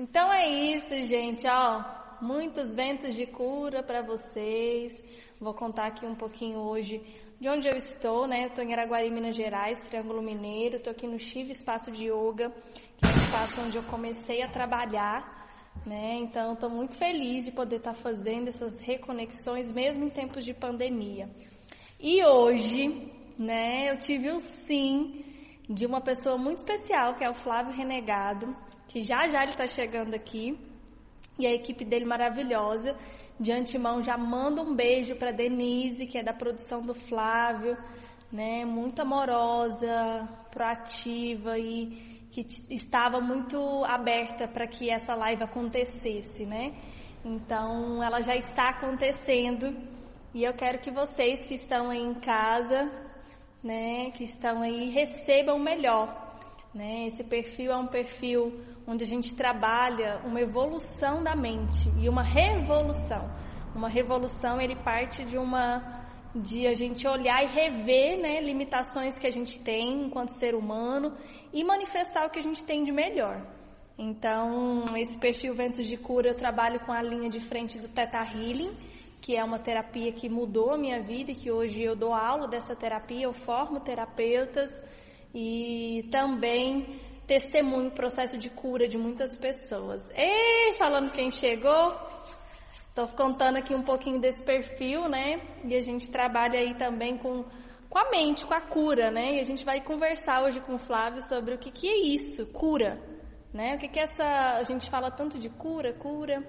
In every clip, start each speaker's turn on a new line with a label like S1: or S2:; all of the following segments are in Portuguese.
S1: Então é isso, gente, ó. Muitos ventos de cura para vocês. Vou contar aqui um pouquinho hoje de onde eu estou, né? Eu estou em Araguari, Minas Gerais, Triângulo Mineiro. Estou aqui no Chive Espaço de Yoga, que é um espaço onde eu comecei a trabalhar, né? Então, estou muito feliz de poder estar tá fazendo essas reconexões, mesmo em tempos de pandemia. E hoje, né? Eu tive o sim de uma pessoa muito especial, que é o Flávio Renegado, que já já ele está chegando aqui, e a equipe dele maravilhosa. De antemão já manda um beijo para Denise, que é da produção do Flávio, né? Muito amorosa, proativa e que estava muito aberta para que essa live acontecesse, né? Então, ela já está acontecendo e eu quero que vocês que estão aí em casa, né, que estão aí, recebam o melhor, né? Esse perfil é um perfil onde a gente trabalha uma evolução da mente e uma revolução. Uma revolução ele parte de uma de a gente olhar e rever, né, limitações que a gente tem enquanto ser humano e manifestar o que a gente tem de melhor. Então, esse perfil Ventos de Cura, eu trabalho com a linha de frente do Theta Healing, que é uma terapia que mudou a minha vida e que hoje eu dou aula dessa terapia, eu formo terapeutas e também testemunho processo de cura de muitas pessoas. E falando quem chegou, estou contando aqui um pouquinho desse perfil, né? E a gente trabalha aí também com, com a mente, com a cura, né? E a gente vai conversar hoje com o Flávio sobre o que, que é isso, cura, né? O que, que é essa. A gente fala tanto de cura, cura.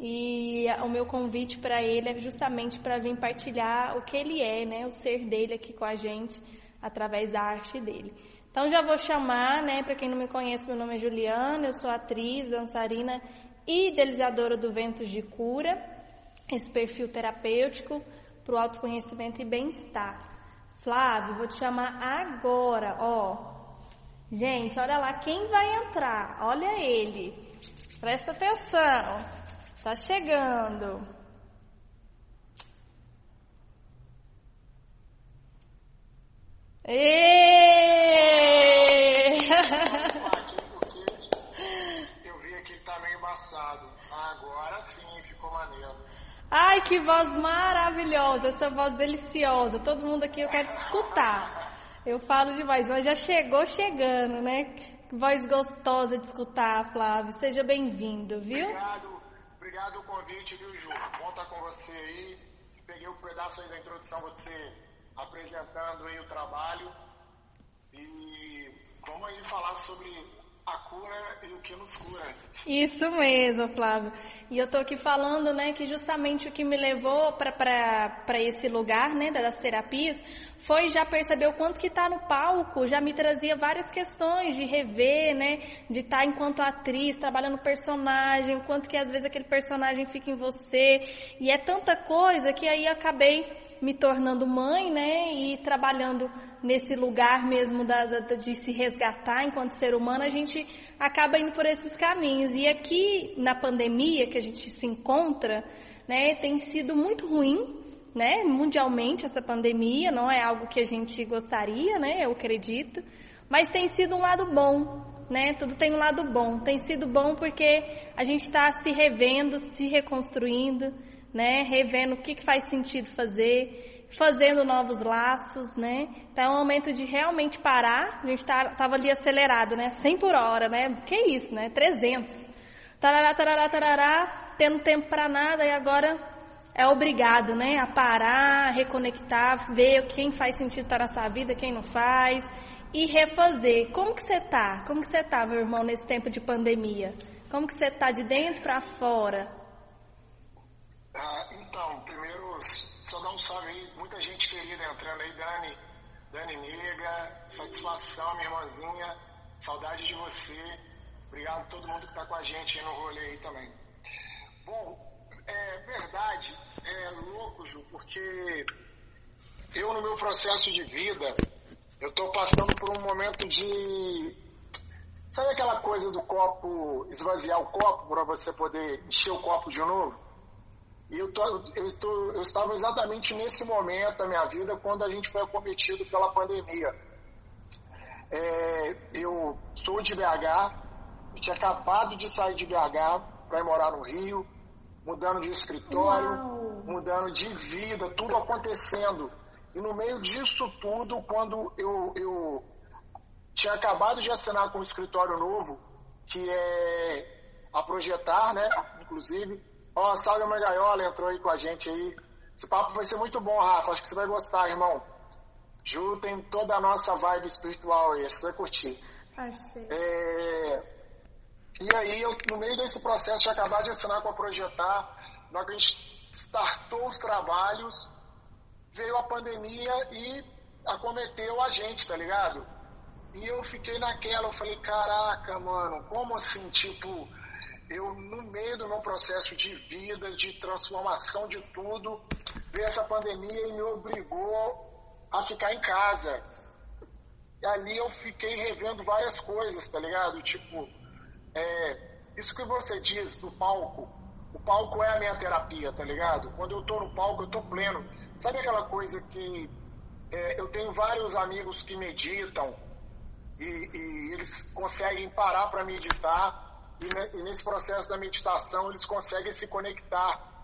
S1: E o meu convite para ele é justamente para vir partilhar o que ele é, né? O ser dele aqui com a gente através da arte dele. Então já vou chamar, né, para quem não me conhece, meu nome é Juliana, eu sou atriz, dançarina e idealizadora do Ventos de Cura, esse perfil terapêutico para o autoconhecimento e bem-estar. Flávio, vou te chamar agora, ó. Gente, olha lá quem vai entrar. Olha ele. Presta atenção. Tá chegando.
S2: Eu vi aqui que tá meio embaçado. Agora sim, ficou maneiro.
S1: Ai, que voz maravilhosa, essa voz deliciosa. Todo mundo aqui eu quero te escutar. Eu falo demais, mas já chegou chegando, né? Voz gostosa de escutar, Flávio. Seja bem-vindo, viu?
S2: Obrigado, obrigado o convite, viu, Ju? Bom estar com você aí. Peguei um pedaço aí da introdução, você apresentando aí o trabalho e vamos aí falar sobre a cura e o que nos cura.
S1: Isso mesmo, Flávio. E eu tô aqui falando, né, que justamente o que me levou para esse lugar, né, das terapias, foi já perceber o quanto que tá no palco, já me trazia várias questões de rever, né, de estar tá enquanto atriz, trabalhando personagem, o quanto que às vezes aquele personagem fica em você, e é tanta coisa que aí acabei me tornando mãe, né, e trabalhando nesse lugar mesmo da, da, de se resgatar enquanto ser humano, a gente acaba indo por esses caminhos. E aqui na pandemia que a gente se encontra, né, tem sido muito ruim, né, mundialmente essa pandemia, não é algo que a gente gostaria, né, eu acredito, mas tem sido um lado bom, né, tudo tem um lado bom. Tem sido bom porque a gente está se revendo, se reconstruindo, né? Revendo o que, que faz sentido fazer, fazendo novos laços, né? Então é um momento de realmente parar. A gente tá, tava ali acelerado, né? 100 por hora, né? Que isso, né? 300. Tarará, tarará, tarará, tendo tempo para nada e agora é obrigado, né? A parar, reconectar, ver quem faz sentido estar tá na sua vida, quem não faz e refazer. Como que você tá? Como que você tá, meu irmão, nesse tempo de pandemia? Como que você tá de dentro para fora?
S2: Ah, então, primeiro, só dar um salve aí, muita gente querida entrando aí, Dani, Dani Nega, satisfação, minha irmãzinha, saudade de você. Obrigado a todo mundo que está com a gente aí no rolê aí também. Bom, é verdade, é louco, Ju, porque eu no meu processo de vida, eu estou passando por um momento de. Sabe aquela coisa do copo, esvaziar o copo para você poder encher o copo de novo? E eu, tô, eu, estou, eu estava exatamente nesse momento da minha vida quando a gente foi acometido pela pandemia. É, eu sou de BH, tinha acabado de sair de BH para ir morar no Rio, mudando de escritório, Uau. mudando de vida, tudo acontecendo. E no meio disso tudo, quando eu, eu tinha acabado de assinar com um escritório novo, que é a Projetar, né? Inclusive. Ó, oh, Salve Mãe Gaiola entrou aí com a gente aí. Esse papo vai ser muito bom, Rafa. Acho que você vai gostar, irmão. Ju tem toda a nossa vibe espiritual aí. Acho que você vai curtir.
S1: Achei.
S2: É... E aí, eu, no meio desse processo de acabar de assinar com a Projetar, na hora que a gente startou os trabalhos, veio a pandemia e acometeu a gente, tá ligado? E eu fiquei naquela, eu falei, caraca, mano, como assim, tipo, eu no meio do meu processo de vida, de transformação de tudo, veio essa pandemia e me obrigou a ficar em casa. E ali eu fiquei revendo várias coisas, tá ligado? Tipo, é, isso que você diz do palco, o palco é a minha terapia, tá ligado? Quando eu tô no palco, eu tô pleno. Sabe aquela coisa que é, eu tenho vários amigos que meditam e, e eles conseguem parar para meditar e, nesse processo da meditação eles conseguem se conectar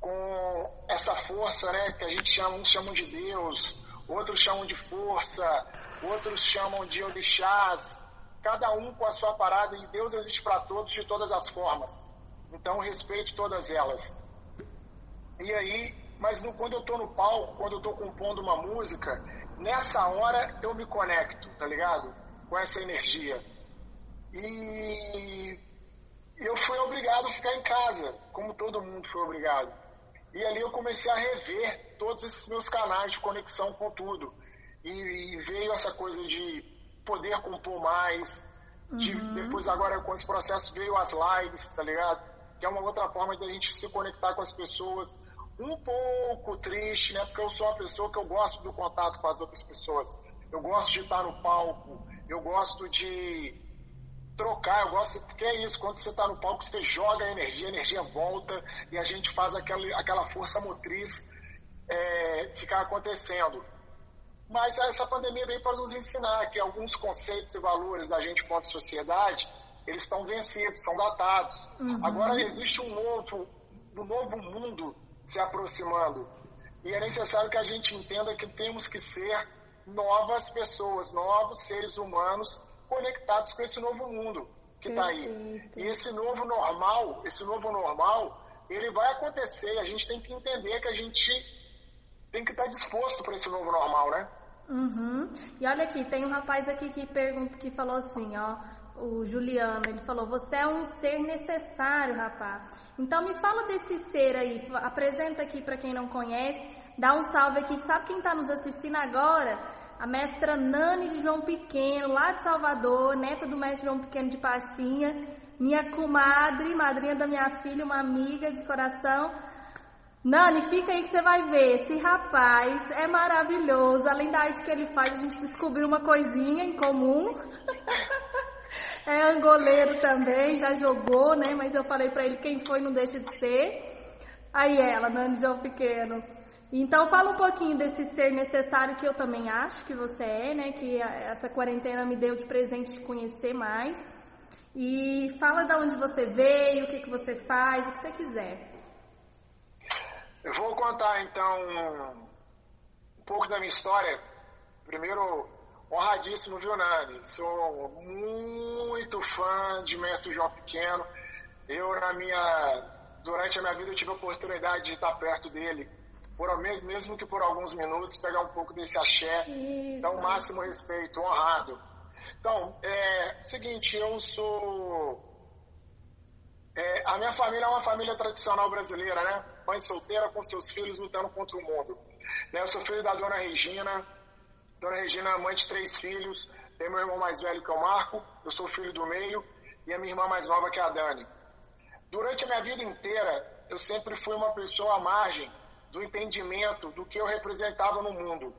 S2: com essa força, né, que a gente chama, uns chamam de Deus, outros chamam de força, outros chamam de orixás, cada um com a sua parada e Deus existe para todos de todas as formas. Então respeite todas elas. E aí, mas no, quando eu estou no palco, quando eu estou compondo uma música, nessa hora eu me conecto, tá ligado? Com essa energia. E eu fui obrigado a ficar em casa, como todo mundo foi obrigado. E ali eu comecei a rever todos esses meus canais de conexão com tudo. E, e veio essa coisa de poder compor mais. De, uhum. Depois, agora, com esse processo, veio as lives, tá ligado? Que é uma outra forma de a gente se conectar com as pessoas. Um pouco triste, né? Porque eu sou uma pessoa que eu gosto do contato com as outras pessoas. Eu gosto de estar no palco. Eu gosto de trocar, eu gosto, porque é isso, quando você está no palco, você joga a energia, a energia volta e a gente faz aquela, aquela força motriz é, ficar acontecendo. Mas essa pandemia veio para nos ensinar que alguns conceitos e valores da gente quanto sociedade, eles estão vencidos, são datados. Uhum. Agora existe um novo, um novo mundo se aproximando. E é necessário que a gente entenda que temos que ser novas pessoas, novos seres humanos conectados com esse novo mundo que está aí. E esse novo normal, esse novo normal, ele vai acontecer. A gente tem que entender que a gente tem que estar tá disposto para esse novo normal, né?
S1: Uhum. E olha aqui, tem um rapaz aqui que pergunta, que falou assim, ó, o Juliano, ele falou: "Você é um ser necessário, rapaz". Então me fala desse ser aí, apresenta aqui para quem não conhece, dá um salve aqui. Sabe quem está nos assistindo agora? A mestra Nani de João Pequeno, lá de Salvador, neta do mestre João Pequeno de Pastinha, minha comadre, madrinha da minha filha, uma amiga de coração. Nani, fica aí que você vai ver. Esse rapaz é maravilhoso. Além da arte que ele faz, a gente descobriu uma coisinha em comum. é angoleiro também, já jogou, né? Mas eu falei para ele quem foi não deixa de ser. Aí ela, Nani João Pequeno. Então fala um pouquinho desse ser necessário que eu também acho que você é, né? Que essa quarentena me deu de presente te conhecer mais. E fala de onde você veio, o que, que você faz, o que você quiser.
S2: Eu vou contar então um pouco da minha história. Primeiro, honradíssimo, viu, Nani? Sou muito fã de Mestre João Pequeno. Eu, na minha, durante a minha vida, eu tive a oportunidade de estar perto dele por, mesmo que por alguns minutos, pegar um pouco desse axé, Isso. dar o máximo respeito, honrado. Então, é seguinte, eu sou. É, a minha família é uma família tradicional brasileira, né? Mãe solteira com seus filhos lutando contra o mundo. Né? Eu sou filho da dona Regina. Dona Regina é mãe de três filhos. Tem meu irmão mais velho que é o Marco. Eu sou filho do meio. E a minha irmã mais nova que é a Dani. Durante a minha vida inteira, eu sempre fui uma pessoa à margem do entendimento do que eu representava no mundo.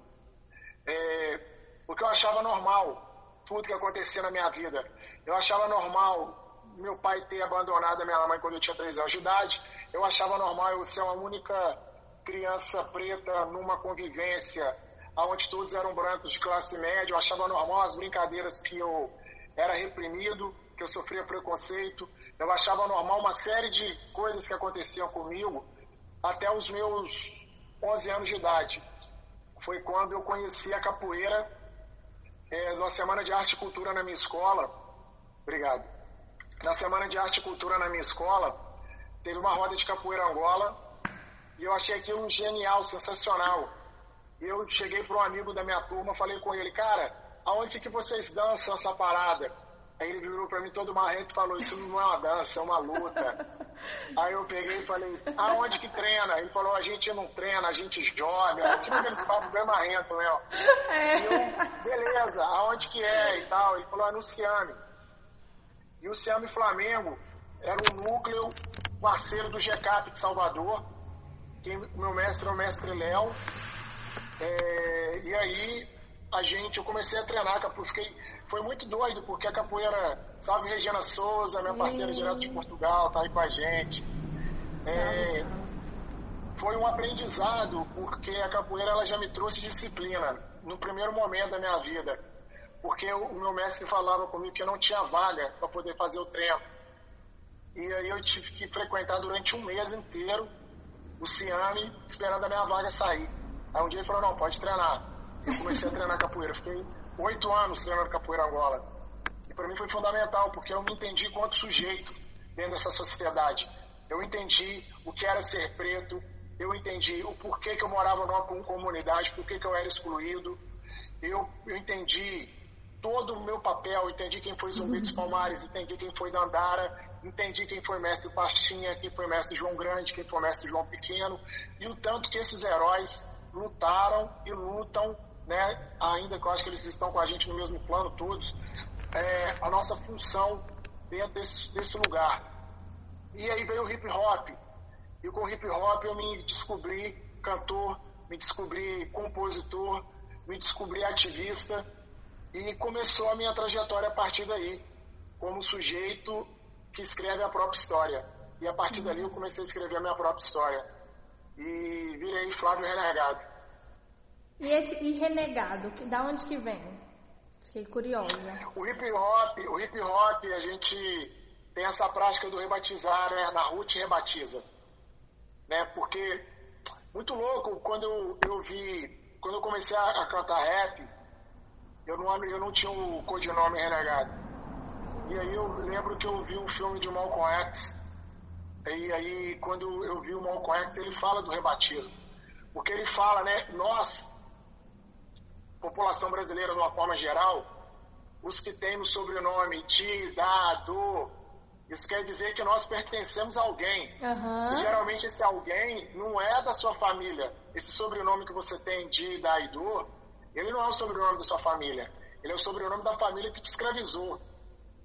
S2: É, porque eu achava normal tudo que acontecia na minha vida. Eu achava normal meu pai ter abandonado a minha mãe quando eu tinha 3 anos de idade. Eu achava normal eu ser a única criança preta numa convivência onde todos eram brancos de classe média. Eu achava normal as brincadeiras que eu era reprimido. que eu sofria preconceito, eu achava normal uma série de coisas que aconteciam comigo até os meus 11 anos de idade. Foi quando eu conheci a capoeira é, na Semana de Arte e Cultura na minha escola. Obrigado. Na Semana de Arte e Cultura na minha escola, teve uma roda de capoeira Angola e eu achei aquilo genial, sensacional. Eu cheguei para um amigo da minha turma, falei com ele, cara, aonde que vocês dançam essa parada? Aí ele virou pra mim todo marrento e falou, isso não é uma dança, é uma luta. Aí eu peguei e falei, aonde que treina? Ele falou, a gente não treina, a gente joga. Tipo aqueles papos bem marrento, né? É. E eu, beleza, aonde que é e tal? Ele falou, é no Ciame. E o Ciame Flamengo era um núcleo parceiro do GCAP de Salvador. Quem, meu mestre é o mestre Léo. É, e aí a gente, eu comecei a treinar, eu fiquei foi muito doido, porque a capoeira, sabe, Regina Souza, minha parceira direto de Portugal, tá aí com a gente. É, foi um aprendizado, porque a capoeira ela já me trouxe disciplina no primeiro momento da minha vida. Porque o meu mestre falava comigo que eu não tinha vaga para poder fazer o treino. E aí eu tive que frequentar durante um mês inteiro o Ciame, esperando a minha vaga sair. Aí um dia ele falou, não, pode treinar. Eu comecei a treinar capoeira. Fiquei oito anos treinando capoeira Angola. E para mim foi fundamental, porque eu me entendi enquanto sujeito dentro dessa sociedade. Eu entendi o que era ser preto, eu entendi o porquê que eu morava numa comunidade, porquê que eu era excluído. Eu, eu entendi todo o meu papel, entendi quem foi Zumbi dos Palmares, entendi quem foi Dandara, entendi quem foi mestre Pastinha, quem foi mestre João Grande, quem foi mestre João Pequeno, e o tanto que esses heróis lutaram e lutam né, ainda que eu acho que eles estão com a gente no mesmo plano todos, é, a nossa função dentro desse, desse lugar. E aí veio o hip hop. E com o hip hop eu me descobri cantor, me descobri compositor, me descobri ativista e começou a minha trajetória a partir daí, como sujeito que escreve a própria história. E a partir dali eu comecei a escrever a minha própria história. E virei Flávio Renegado.
S1: E esse e renegado, que, da onde que vem? Fiquei curiosa.
S2: O hip hop, o hip hop, a gente tem essa prática do rebatizar, né? Na Ruth rebatiza. Né? Porque, muito louco, quando eu, eu vi, quando eu comecei a, a cantar rap, eu não, eu não tinha o codinome renegado. E aí eu lembro que eu vi um filme de Malcolm X. E aí, quando eu vi o Malcolm X, ele fala do rebatismo. Porque ele fala, né? Nós, população brasileira de uma forma geral, os que têm o sobrenome de, da, do, isso quer dizer que nós pertencemos a alguém. Uhum. E geralmente esse alguém não é da sua família. Esse sobrenome que você tem de, da e do, ele não é o sobrenome da sua família. Ele é o sobrenome da família que te escravizou.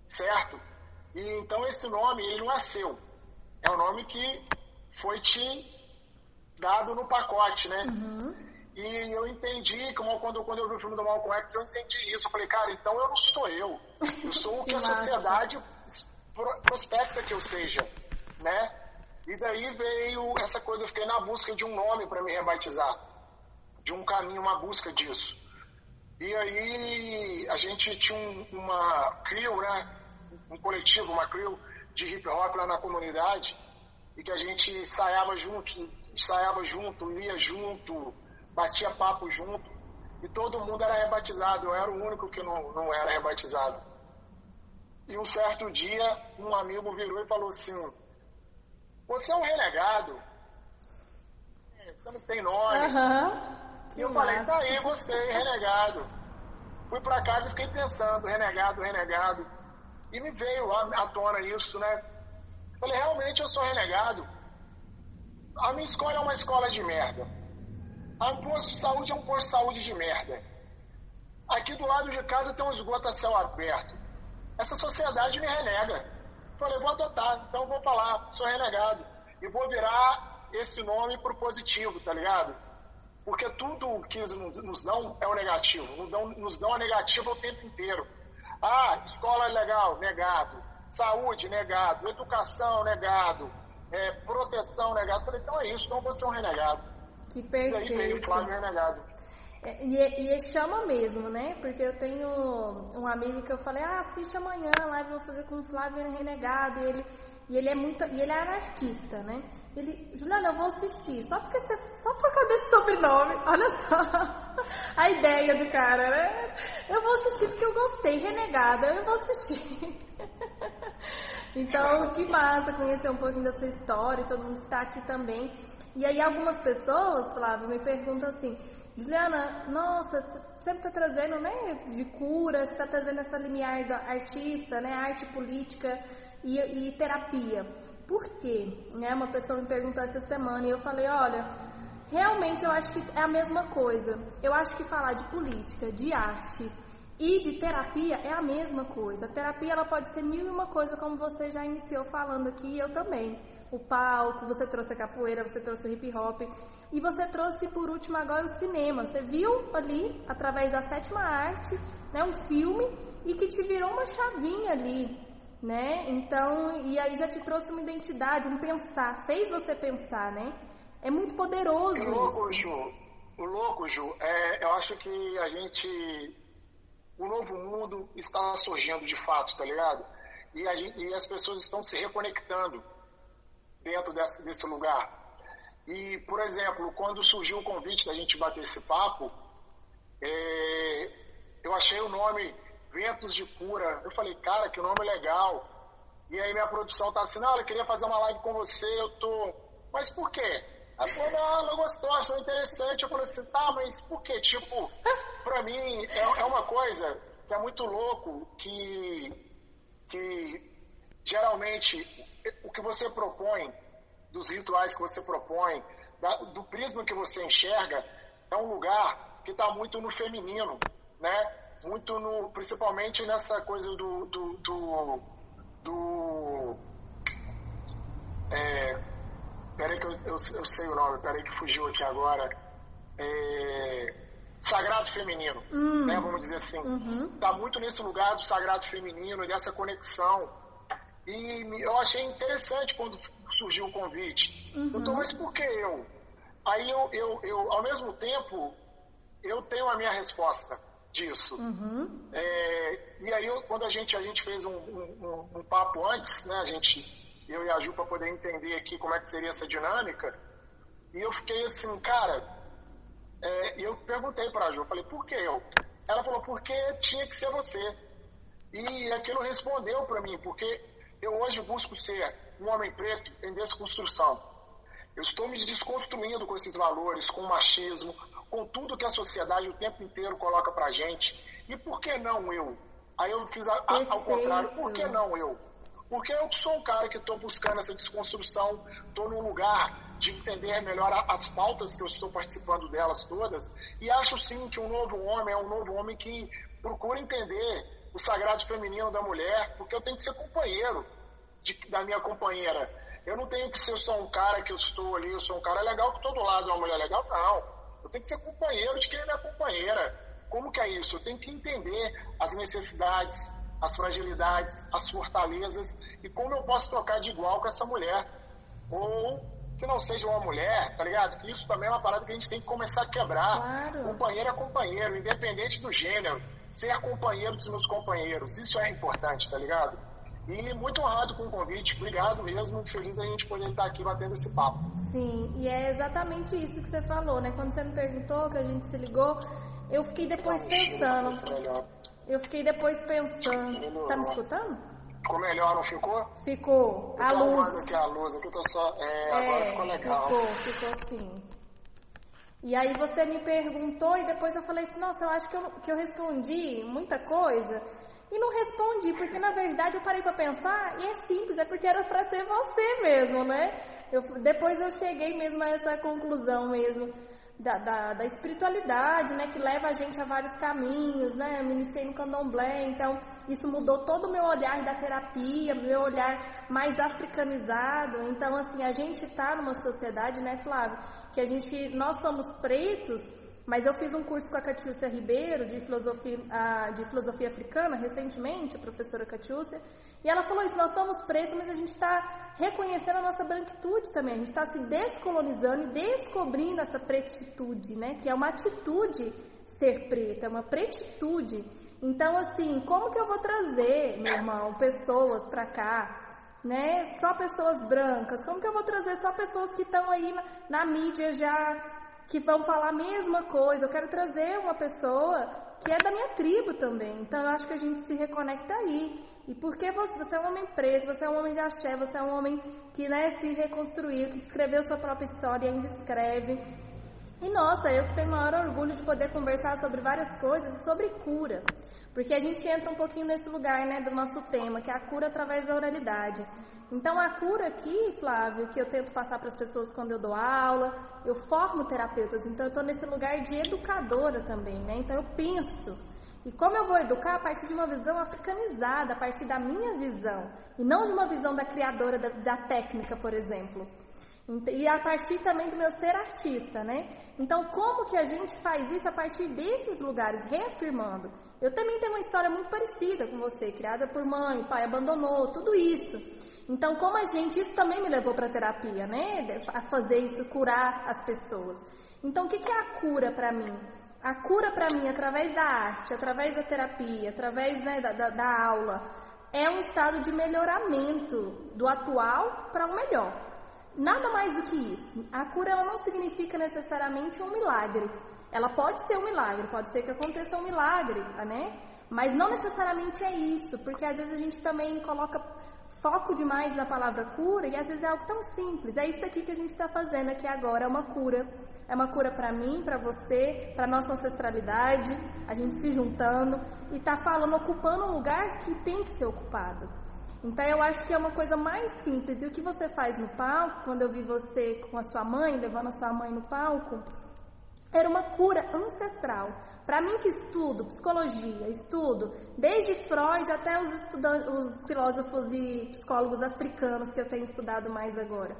S2: Certo? E então esse nome, ele não é seu. É o nome que foi te dado no pacote, né? Uhum. E eu entendi, como quando, quando eu vi o filme do Malcolm X, eu entendi isso. Eu falei, cara, então eu não sou eu. Eu sou o que, que a sociedade prospecta que eu seja, né? E daí veio essa coisa, eu fiquei na busca de um nome para me rebatizar. De um caminho, uma busca disso. E aí a gente tinha um, uma crew, né? Um coletivo, uma crew de hip hop lá na comunidade. E que a gente ensaiava junto, ensaiava junto, lia junto, batia papo junto e todo mundo era rebatizado. Eu era o único que não, não era rebatizado. E um certo dia, um amigo virou e falou assim: Você é um renegado. É, você não tem nome. Uhum. E eu falei: Tá aí, gostei, renegado. Fui para casa e fiquei pensando: renegado, renegado. E me veio à tona isso, né? Falei: Realmente eu sou renegado. A minha escola é uma escola de merda. Um posto de saúde é um posto de saúde de merda. Aqui do lado de casa tem um esgoto a céu aberto. Essa sociedade me renega. Falei, vou adotar, então vou falar, sou renegado. E vou virar esse nome pro positivo, tá ligado? Porque tudo que nos dão é o negativo. Nos dão, nos a negativa o tempo inteiro. Ah, escola é legal, negado. Saúde, negado. Educação, negado. É, proteção, negado. Falei, então é isso, então você é um renegado.
S1: Que perfeito. E aí veio o
S2: Flávio
S1: é, e, e chama mesmo, né? Porque eu tenho um amigo que eu falei, ah, assiste amanhã, live eu vou fazer com o Flávio Renegado, e ele e ele é muito, e ele é anarquista, né? Ele, Juliana, eu vou assistir, só porque você, só por causa desse sobrenome, olha só a ideia do cara, né? Eu vou assistir porque eu gostei, renegada, eu vou assistir. então, que massa conhecer um pouquinho da sua história, e todo mundo que está aqui também. E aí algumas pessoas, Flávio, me perguntam assim, Juliana, nossa, você sempre está trazendo, né, de cura, você está trazendo essa limiar da artista, né, arte política e, e terapia. Por quê? Né, uma pessoa me perguntou essa semana e eu falei, olha, realmente eu acho que é a mesma coisa. Eu acho que falar de política, de arte e de terapia é a mesma coisa. A terapia ela pode ser mil e uma coisa, como você já iniciou falando aqui, e eu também o palco, você trouxe a capoeira, você trouxe o hip hop e você trouxe por último agora o cinema. Você viu ali através da sétima arte, né, um filme e que te virou uma chavinha ali, né? Então, e aí já te trouxe uma identidade, um pensar, fez você pensar, né? É muito poderoso
S2: o louco,
S1: isso.
S2: Ju, o louco, Ju, é, eu acho que a gente o novo mundo está surgindo de fato, tá ligado? E, gente, e as pessoas estão se reconectando dentro desse, desse lugar. E, por exemplo, quando surgiu o convite da gente bater esse papo, é, eu achei o nome Ventos de Cura. Eu falei, cara, que nome legal. E aí minha produção tá assim, não, eu queria fazer uma live com você, eu tô. Mas por quê? Ela falou, não, ela gostou, achou interessante. Eu falei assim, tá, mas por quê? Tipo, pra mim é, é uma coisa que é muito louco que, que geralmente o que você propõe, dos rituais que você propõe, da, do prisma que você enxerga, é um lugar que está muito no feminino, né? Muito no, principalmente nessa coisa do, do, do, do é, peraí que eu, eu, eu, sei o nome, peraí que fugiu aqui agora, é, sagrado feminino, hum. né? Vamos dizer assim, está uhum. muito nesse lugar do sagrado feminino, dessa conexão e eu achei interessante quando surgiu o convite. Uhum. Eu tô, mas por que eu? Aí eu, eu, eu, ao mesmo tempo, eu tenho a minha resposta disso. Uhum. É, e aí, eu, quando a gente, a gente fez um, um, um, papo antes, né, a gente, eu e a Ju, para poder entender aqui como é que seria essa dinâmica, e eu fiquei assim, cara, é, eu perguntei para a Ju, eu falei, por que eu? Ela falou, porque tinha que ser você. E aquilo respondeu para mim, porque eu hoje busco ser um homem preto em desconstrução. Eu estou me desconstruindo com esses valores, com o machismo, com tudo que a sociedade o tempo inteiro coloca pra gente. E por que não eu? Aí eu fiz a, a, ao contrário, por que não eu? Porque eu sou um cara que estou buscando essa desconstrução, estou num lugar de entender melhor as pautas que eu estou participando delas todas, e acho sim que um novo homem é um novo homem que procura entender o sagrado feminino da mulher, porque eu tenho que ser companheiro de, da minha companheira. Eu não tenho que ser só um cara que eu estou ali, eu sou um cara legal que todo lado é uma mulher legal, não. Eu tenho que ser companheiro de quem é minha companheira. Como que é isso? Eu tenho que entender as necessidades, as fragilidades, as fortalezas e como eu posso tocar de igual com essa mulher. Ou que não seja uma mulher, tá ligado? Que isso também é uma parada que a gente tem que começar a quebrar. Claro. Companheiro é companheiro, independente do gênero. Ser companheiro dos meus companheiros. Isso é importante, tá ligado? E muito honrado com o convite, obrigado mesmo, muito feliz a gente poder estar aqui batendo esse papo.
S1: Sim, e é exatamente isso que você falou, né? Quando você me perguntou, que a gente se ligou, eu fiquei depois pensando. Eu fiquei depois pensando. Tá me escutando?
S2: Ficou melhor, não ficou?
S1: Ficou. A luz.
S2: Aqui a luz, aqui tô só. É, é, agora ficou legal.
S1: Ficou, ficou assim. E aí você me perguntou e depois eu falei assim, nossa, eu acho que eu, que eu respondi muita coisa. E não respondi, porque na verdade eu parei para pensar e é simples, é porque era para ser você mesmo, né? Eu, depois eu cheguei mesmo a essa conclusão mesmo da, da, da, espiritualidade, né? Que leva a gente a vários caminhos, né? Eu me iniciei no candomblé, então isso mudou todo o meu olhar da terapia, meu olhar mais africanizado. Então, assim, a gente tá numa sociedade, né, Flávio, que a gente, nós somos pretos mas eu fiz um curso com a Catiúcia Ribeiro de filosofia, de filosofia africana recentemente, a professora Catiúcia, e ela falou isso: nós somos pretos, mas a gente está reconhecendo a nossa branquitude também. A gente está se descolonizando e descobrindo essa pretitude, né? Que é uma atitude ser preta, é uma pretitude. Então, assim, como que eu vou trazer, meu irmão, pessoas para cá, né? Só pessoas brancas? Como que eu vou trazer só pessoas que estão aí na, na mídia já, que vão falar a mesma coisa? Eu quero trazer uma pessoa que é da minha tribo também. Então, eu acho que a gente se reconecta aí. E porque você, você é um homem preto, você é um homem de axé, você é um homem que né, se reconstruiu, que escreveu sua própria história e ainda escreve. E nossa, eu que tenho maior orgulho de poder conversar sobre várias coisas e sobre cura. Porque a gente entra um pouquinho nesse lugar, né, do nosso tema, que é a cura através da oralidade. Então, a cura aqui, Flávio, que eu tento passar para as pessoas quando eu dou aula, eu formo terapeutas, então eu estou nesse lugar de educadora também, né? Então, eu penso. E como eu vou educar a partir de uma visão africanizada, a partir da minha visão, e não de uma visão da criadora da, da técnica, por exemplo. E a partir também do meu ser artista, né? Então, como que a gente faz isso a partir desses lugares, reafirmando? Eu também tenho uma história muito parecida com você, criada por mãe, pai abandonou, tudo isso. Então, como a gente, isso também me levou para a terapia, né? A fazer isso, curar as pessoas. Então, o que, que é a cura para mim? A cura para mim, através da arte, através da terapia, através né, da, da, da aula, é um estado de melhoramento do atual para um melhor. Nada mais do que isso. A cura ela não significa necessariamente um milagre. Ela pode ser um milagre, pode ser que aconteça um milagre, né? Mas não necessariamente é isso, porque às vezes a gente também coloca foco demais na palavra cura e às vezes é algo tão simples. É isso aqui que a gente está fazendo aqui agora, é uma cura. É uma cura para mim, para você, para nossa ancestralidade, a gente se juntando e tá falando, ocupando um lugar que tem que ser ocupado. Então eu acho que é uma coisa mais simples. E o que você faz no palco, quando eu vi você com a sua mãe, levando a sua mãe no palco, era uma cura ancestral. Para mim que estudo psicologia, estudo desde Freud até os, os, filósofos e psicólogos africanos que eu tenho estudado mais agora.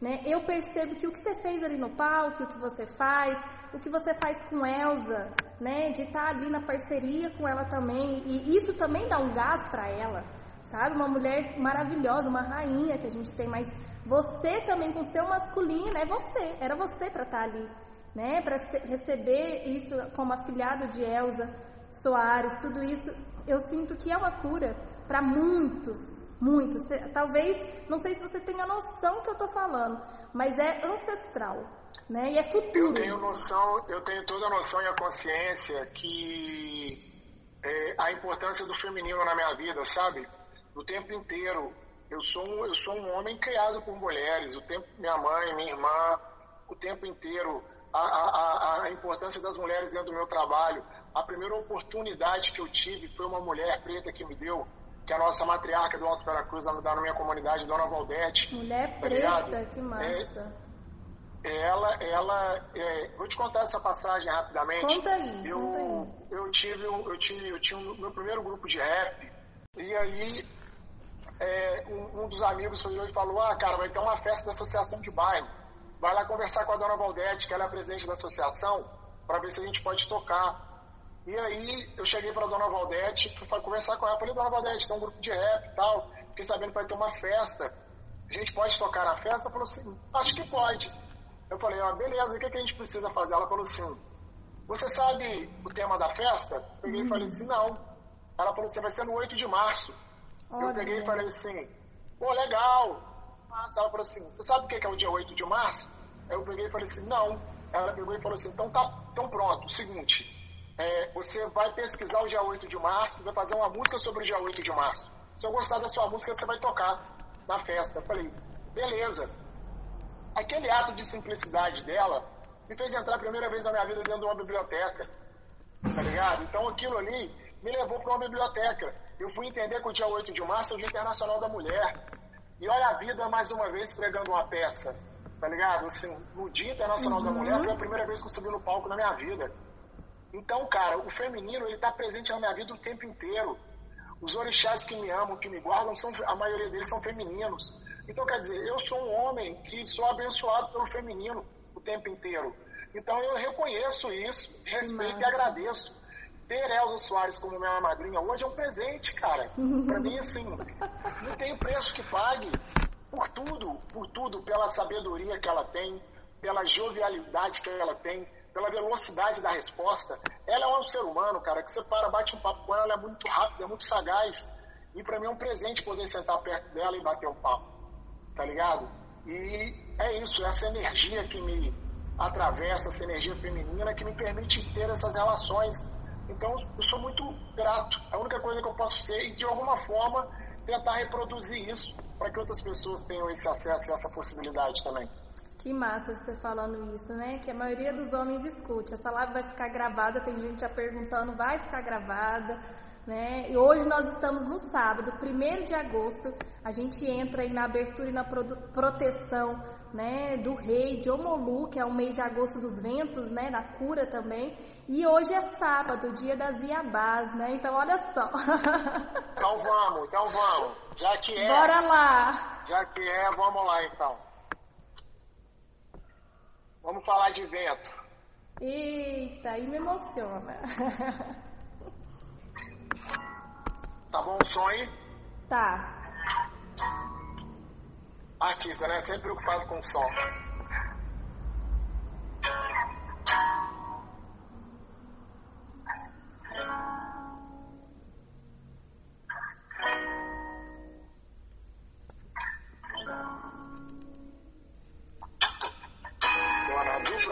S1: Né? Eu percebo que o que você fez ali no palco, o que você faz, o que você faz com Elsa, né? de estar tá ali na parceria com ela também, e isso também dá um gás para ela, sabe? Uma mulher maravilhosa, uma rainha que a gente tem, mas você também com seu masculino, é você, era você para estar tá ali né, para receber isso como afilhado de Elsa Soares, tudo isso, eu sinto que é uma cura para muitos, muitos. Talvez, não sei se você tenha noção do que eu estou falando, mas é ancestral, né, e é futuro.
S2: Eu tenho noção, eu tenho toda a noção e a consciência que é, a importância do feminino na minha vida, sabe? O tempo inteiro. Eu sou, um, eu sou um homem criado por mulheres, o tempo, minha mãe, minha irmã, o tempo inteiro a, a, a importância das mulheres dentro do meu trabalho. A primeira oportunidade que eu tive foi uma mulher preta que me deu, que é a nossa matriarca do Alto Veracruz, da minha comunidade, Dona Valdete.
S1: Mulher tá preta, que massa.
S2: É, ela, ela é, vou te contar essa passagem rapidamente.
S1: Conta aí,
S2: eu,
S1: conta aí.
S2: Eu tive, eu tive, eu tinha o meu primeiro grupo de rap e aí é, um, um, dos amigos foi e falou, ah, cara, vai ter uma festa da associação de bairro vai lá conversar com a dona Valdete, que ela é a presidente da associação, para ver se a gente pode tocar. E aí eu cheguei para a dona Valdete, fui conversar com ela, falei, dona Valdete, tem um grupo de rap e tal, fiquei sabendo que vai ter uma festa, a gente pode tocar na festa? Ela falou assim, acho que pode. Eu falei, ó, ah, beleza, o que, que a gente precisa fazer? Ela falou assim, você sabe o tema da festa? Eu peguei uhum. e falei assim, não. Ela falou assim, vai ser no 8 de março. Olha. Eu peguei e falei assim, pô, legal, março. Ela falou assim: Você sabe o que é o dia 8 de março? Eu peguei e falei assim: Não. Ela pegou e falou assim: Então tá, então pronto. Seguinte, é, você vai pesquisar o dia 8 de março vai fazer uma música sobre o dia 8 de março. Se eu gostar da sua música, você vai tocar na festa. Eu falei: Beleza. Aquele ato de simplicidade dela me fez entrar a primeira vez na minha vida dentro de uma biblioteca. Tá ligado? Então aquilo ali me levou para uma biblioteca. Eu fui entender que o dia 8 de março é o Dia Internacional da Mulher. E olha a vida mais uma vez pregando uma peça, tá ligado? Assim, no Dia Internacional uhum. da Mulher foi a primeira vez que eu subi no palco na minha vida. Então, cara, o feminino ele tá presente na minha vida o tempo inteiro. Os orixás que me amam, que me guardam, são, a maioria deles são femininos. Então, quer dizer, eu sou um homem que sou abençoado pelo feminino o tempo inteiro. Então, eu reconheço isso, respeito e agradeço ter Elza Soares como minha madrinha hoje é um presente, cara. Pra mim, assim, não tem preço que pague por tudo, por tudo, pela sabedoria que ela tem, pela jovialidade que ela tem, pela velocidade da resposta. Ela é um ser humano, cara, que você para, bate um papo com ela, ela é muito rápida, é muito sagaz. E para mim é um presente poder sentar perto dela e bater um papo, tá ligado? E é isso, essa energia que me atravessa, essa energia feminina que me permite ter essas relações. Então eu sou muito grato. A única coisa que eu posso ser e de alguma forma tentar reproduzir isso para que outras pessoas tenham esse acesso e essa possibilidade também.
S1: Que massa você falando isso, né? Que a maioria dos homens escute. Essa live vai ficar gravada, tem gente já perguntando, vai ficar gravada, né? E hoje nós estamos no sábado, 1 de agosto. A gente entra aí na abertura e na proteção, né, do rei de Omolu, que é o mês de agosto dos ventos, né, na cura também. E hoje é sábado, dia das Iabás, né? Então olha só.
S2: Então vamos, então vamos. Já que é.
S1: Bora lá.
S2: Já que é, vamos lá então. Vamos falar de vento.
S1: Eita, aí me emociona.
S2: Tá bom o som aí?
S1: Tá.
S2: Artista, né? Sempre preocupado com o som.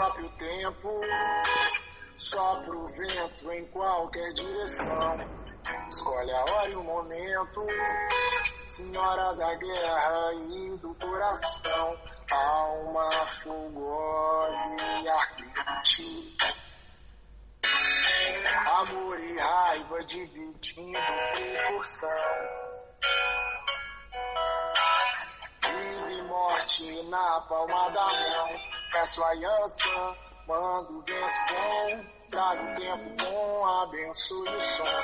S2: próprio tempo, sopra o vento em qualquer direção. Escolhe a hora e o momento, senhora da guerra e do coração, alma fogosa e ardente. Amor e raiva dividindo proporção. Vida e morte na palma da mão Peço aliança, mando vento bom, trago tempo bom, abençoe o som.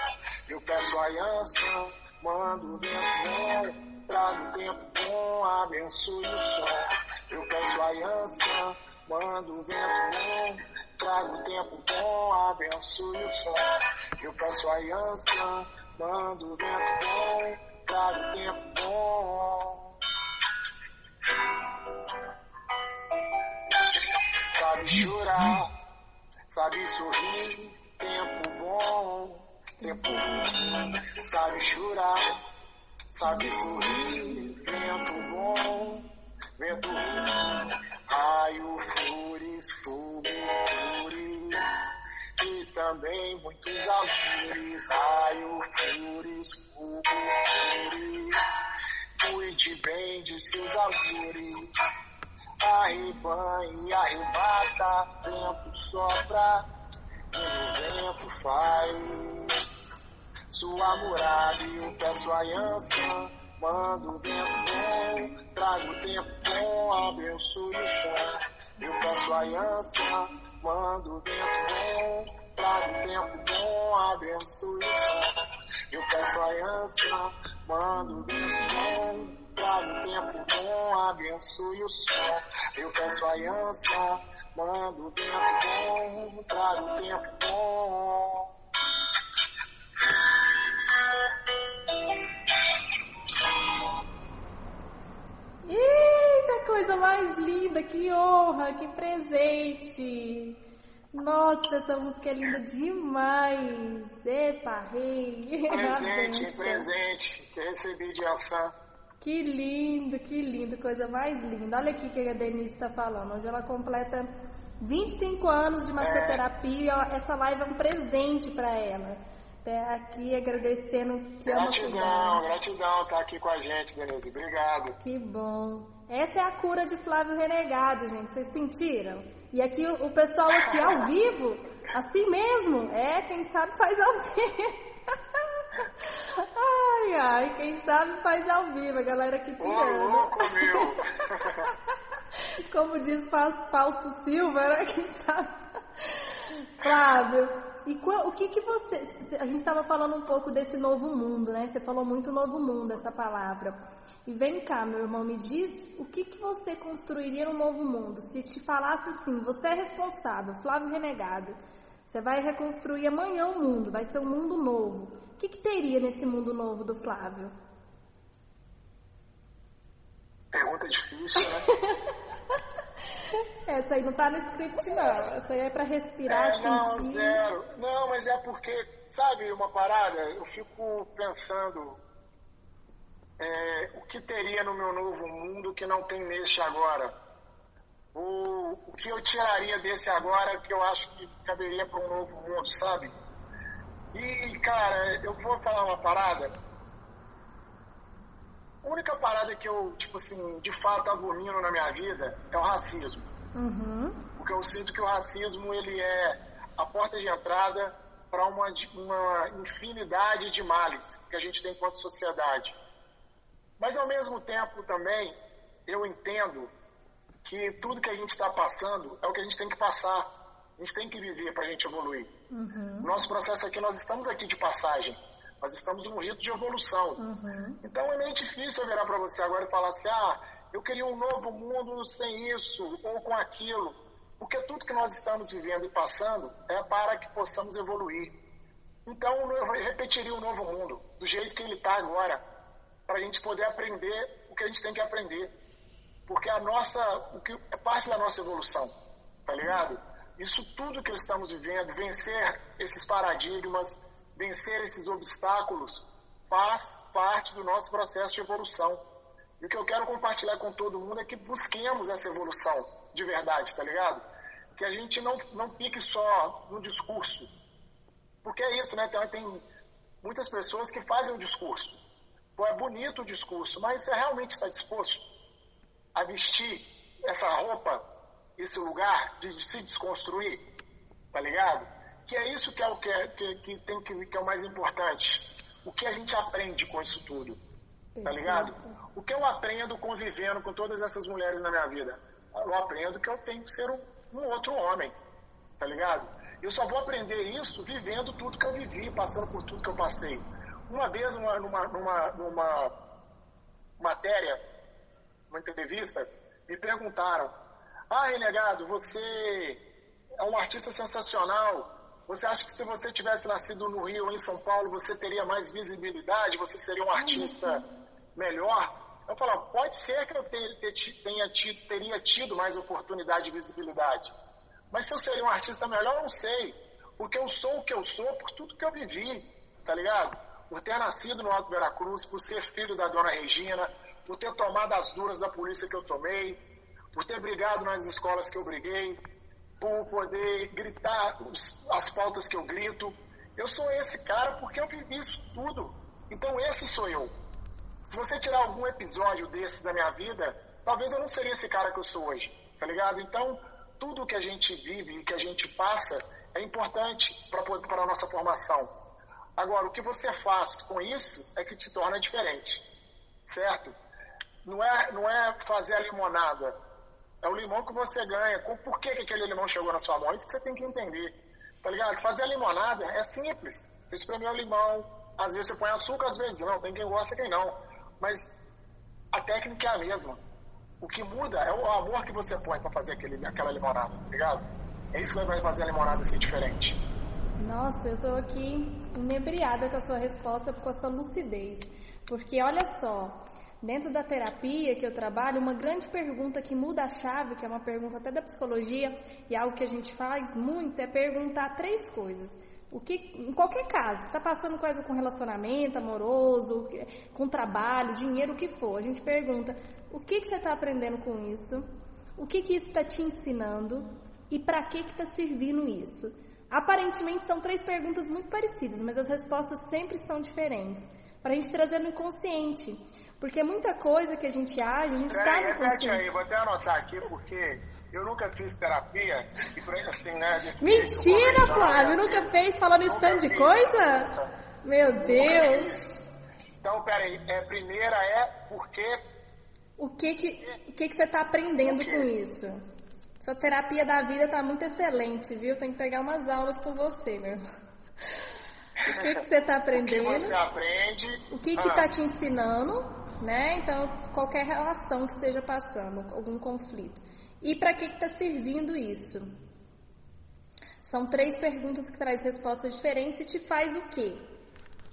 S2: Eu peço aliança, mando vento bom, trago tempo bom, abençoe o som. Eu peço aliança, mando vento bom, trago tempo bom, abençoe o som. Eu peço aliança, mando vento bom, trago tempo bom sabe chorar, sabe sorrir, tempo bom, tempo ruim, sabe chorar, sabe sorrir, vento bom, vento ruim, raio, flores, fogo, flores, e também muitos amores, raio, flores, fogo, flores, cuide bem de seus amores arrebanha e arrebata, vento sopra, e o vento faz sua morada e eu peço aliança, mando o vento bom, trago o tempo bom, abençoe o chão. Eu peço aliança, mando o vento bom, trago o tempo bom, abençoe o chão. Eu peço aliança, mando o vento bom, trago tempo bom, abençoe o sol. Eu peço aliança, mando tempo bom, trago tempo bom.
S1: Eita, coisa mais linda, que honra, que presente. Nossa, essa música é linda demais. Epa, rei.
S2: Presente, presente que recebi de ação.
S1: Que lindo, que lindo, coisa mais linda. Olha aqui que a Denise está falando. Hoje ela completa 25 anos de massoterapia. É. Essa live é um presente para ela. Até aqui agradecendo que
S2: Gratidão, ama gratidão estar tá aqui com a gente, Denise. Obrigado.
S1: Que bom. Essa é a cura de Flávio Renegado, gente. Vocês sentiram? E aqui o, o pessoal aqui ao vivo, assim mesmo. É, quem sabe faz ao vivo. Ai, ai, quem sabe faz ao vivo, a galera aqui pirando.
S2: louco, meu.
S1: Como diz Fausto Silva, né? Quem sabe? Flávio, e qual, o que que você... A gente estava falando um pouco desse novo mundo, né? Você falou muito novo mundo, essa palavra. E vem cá, meu irmão, me diz o que que você construiria no novo mundo? Se te falasse assim, você é responsável, Flávio Renegado, você vai reconstruir amanhã o mundo, vai ser um mundo novo. O que, que teria nesse mundo novo do Flávio?
S2: Pergunta difícil, né?
S1: Essa aí não tá no script, não. Essa aí é pra respirar,
S2: é, não,
S1: sentir.
S2: zero. Não, mas é porque, sabe uma parada? Eu fico pensando é, o que teria no meu novo mundo que não tem neste agora. O, o que eu tiraria desse agora que eu acho que caberia para um novo mundo, sabe? E, cara, eu vou falar uma parada. A única parada que eu, tipo assim, de fato abomino na minha vida é o racismo.
S1: Uhum.
S2: Porque eu sinto que o racismo, ele é a porta de entrada para uma, uma infinidade de males que a gente tem enquanto sociedade. Mas, ao mesmo tempo, também, eu entendo que tudo que a gente está passando é o que a gente tem que passar. A gente tem que viver para a gente evoluir.
S1: Uhum.
S2: Nosso processo aqui, nós estamos aqui de passagem. Nós estamos num rito de evolução.
S1: Uhum.
S2: Então é meio difícil eu virar para você agora e falar assim: ah, eu queria um novo mundo sem isso ou com aquilo. Porque tudo que nós estamos vivendo e passando é para que possamos evoluir. Então eu repetiria o um novo mundo, do jeito que ele está agora, para a gente poder aprender o que a gente tem que aprender. Porque a nossa, o que é parte da nossa evolução, tá ligado? Isso tudo que estamos vivendo, vencer esses paradigmas, vencer esses obstáculos, faz parte do nosso processo de evolução. E o que eu quero compartilhar com todo mundo é que busquemos essa evolução de verdade, tá ligado? Que a gente não, não pique só no discurso. Porque é isso, né? Tem, tem muitas pessoas que fazem o discurso. Pô, é bonito o discurso, mas você realmente está disposto a vestir essa roupa, esse lugar de, de se desconstruir? Tá ligado? Que é isso que é o que, é, que, que tem que, que é o mais importante. O que a gente aprende com isso tudo? Tá ligado? O que eu aprendo convivendo com todas essas mulheres na minha vida? Eu aprendo que eu tenho que ser um, um outro homem, tá ligado? Eu só vou aprender isso vivendo tudo que eu vivi, passando por tudo que eu passei. Uma vez, numa, numa, numa, numa matéria, uma entrevista, me perguntaram: Ah, renegado, você é um artista sensacional. Você acha que se você tivesse nascido no Rio ou em São Paulo, você teria mais visibilidade? Você seria um artista melhor? Eu falo, pode ser que eu tenha, tido, teria tido mais oportunidade e visibilidade. Mas se eu seria um artista melhor, eu não sei. Porque eu sou o que eu sou por tudo que eu vivi, tá ligado? Por ter nascido no Alto Veracruz, por ser filho da dona Regina, por ter tomado as duras da polícia que eu tomei, por ter brigado nas escolas que eu briguei, por poder gritar as pautas que eu grito. Eu sou esse cara porque eu vivi isso tudo. Então esse sou eu. Se você tirar algum episódio desse da minha vida, talvez eu não seria esse cara que eu sou hoje, tá ligado? Então, tudo que a gente vive e que a gente passa é importante para a nossa formação. Agora, o que você faz com isso é que te torna diferente, certo? Não é, não é fazer a limonada, é o limão que você ganha. Por que, que aquele limão chegou na sua mão? Isso que você tem que entender, tá ligado? Fazer a limonada é simples. Você espremeu o limão, às vezes você põe açúcar, às vezes não. Tem quem gosta quem não mas a técnica é a mesma. O que muda é o amor que você põe para fazer aquele, aquela limonada, tá ligado? É isso que vai fazer a limonada ser diferente.
S1: Nossa, eu tô aqui inebriada com a sua resposta, com a sua lucidez. Porque olha só, dentro da terapia que eu trabalho, uma grande pergunta que muda a chave, que é uma pergunta até da psicologia, e algo que a gente faz muito, é perguntar três coisas. O que, em qualquer caso, está passando coisa com relacionamento amoroso, com trabalho, dinheiro, o que for, a gente pergunta: o que, que você está aprendendo com isso? O que, que isso está te ensinando? E para que está servindo isso? Aparentemente são três perguntas muito parecidas, mas as respostas sempre são diferentes. Para a gente trazer no inconsciente. Porque muita coisa que a gente age, a gente está no inconsciente.
S2: aí, vou até anotar aqui, porque eu nunca fiz terapia, e assim, né?
S1: Mentira, Flávio! Nunca fez falando esse tanto de coisa? Meu Deus!
S2: Então, peraí, é, primeira é porque.
S1: O que que, o que, que você está aprendendo com isso? Sua terapia da vida tá muito excelente, viu? Tem que pegar umas aulas com você, meu. O que, que você está aprendendo? O
S2: que você aprende?
S1: O que que ah. tá te ensinando, né? Então, qualquer relação que esteja passando, algum conflito. E para que está servindo isso? São três perguntas que traz respostas diferentes e te faz o quê?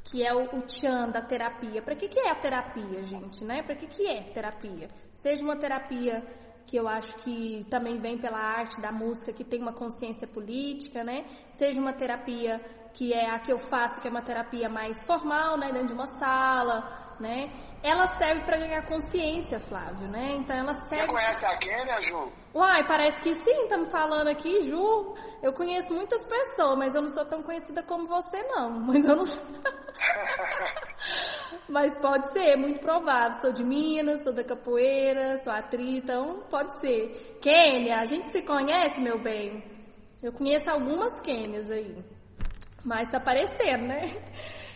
S1: Que é o, o tchan da terapia. Para que, que é a terapia, gente? Né? Para que, que é terapia? Seja uma terapia que eu acho que também vem pela arte da música, que tem uma consciência política, né? Seja uma terapia que é a que eu faço, que é uma terapia mais formal, né, dentro de uma sala, né? Ela serve para ganhar consciência, Flávio, né? Então ela serve.
S2: Você conhece a Kênia, Ju?
S1: Uai, parece que sim, tá me falando aqui, Ju. Eu conheço muitas pessoas, mas eu não sou tão conhecida como você, não. Mas eu não Mas pode ser, é muito provável. Sou de Minas, sou da capoeira, sou atriz, então pode ser. Kênia, a gente se conhece, meu bem? Eu conheço algumas Kênias aí. Mas tá parecendo, né?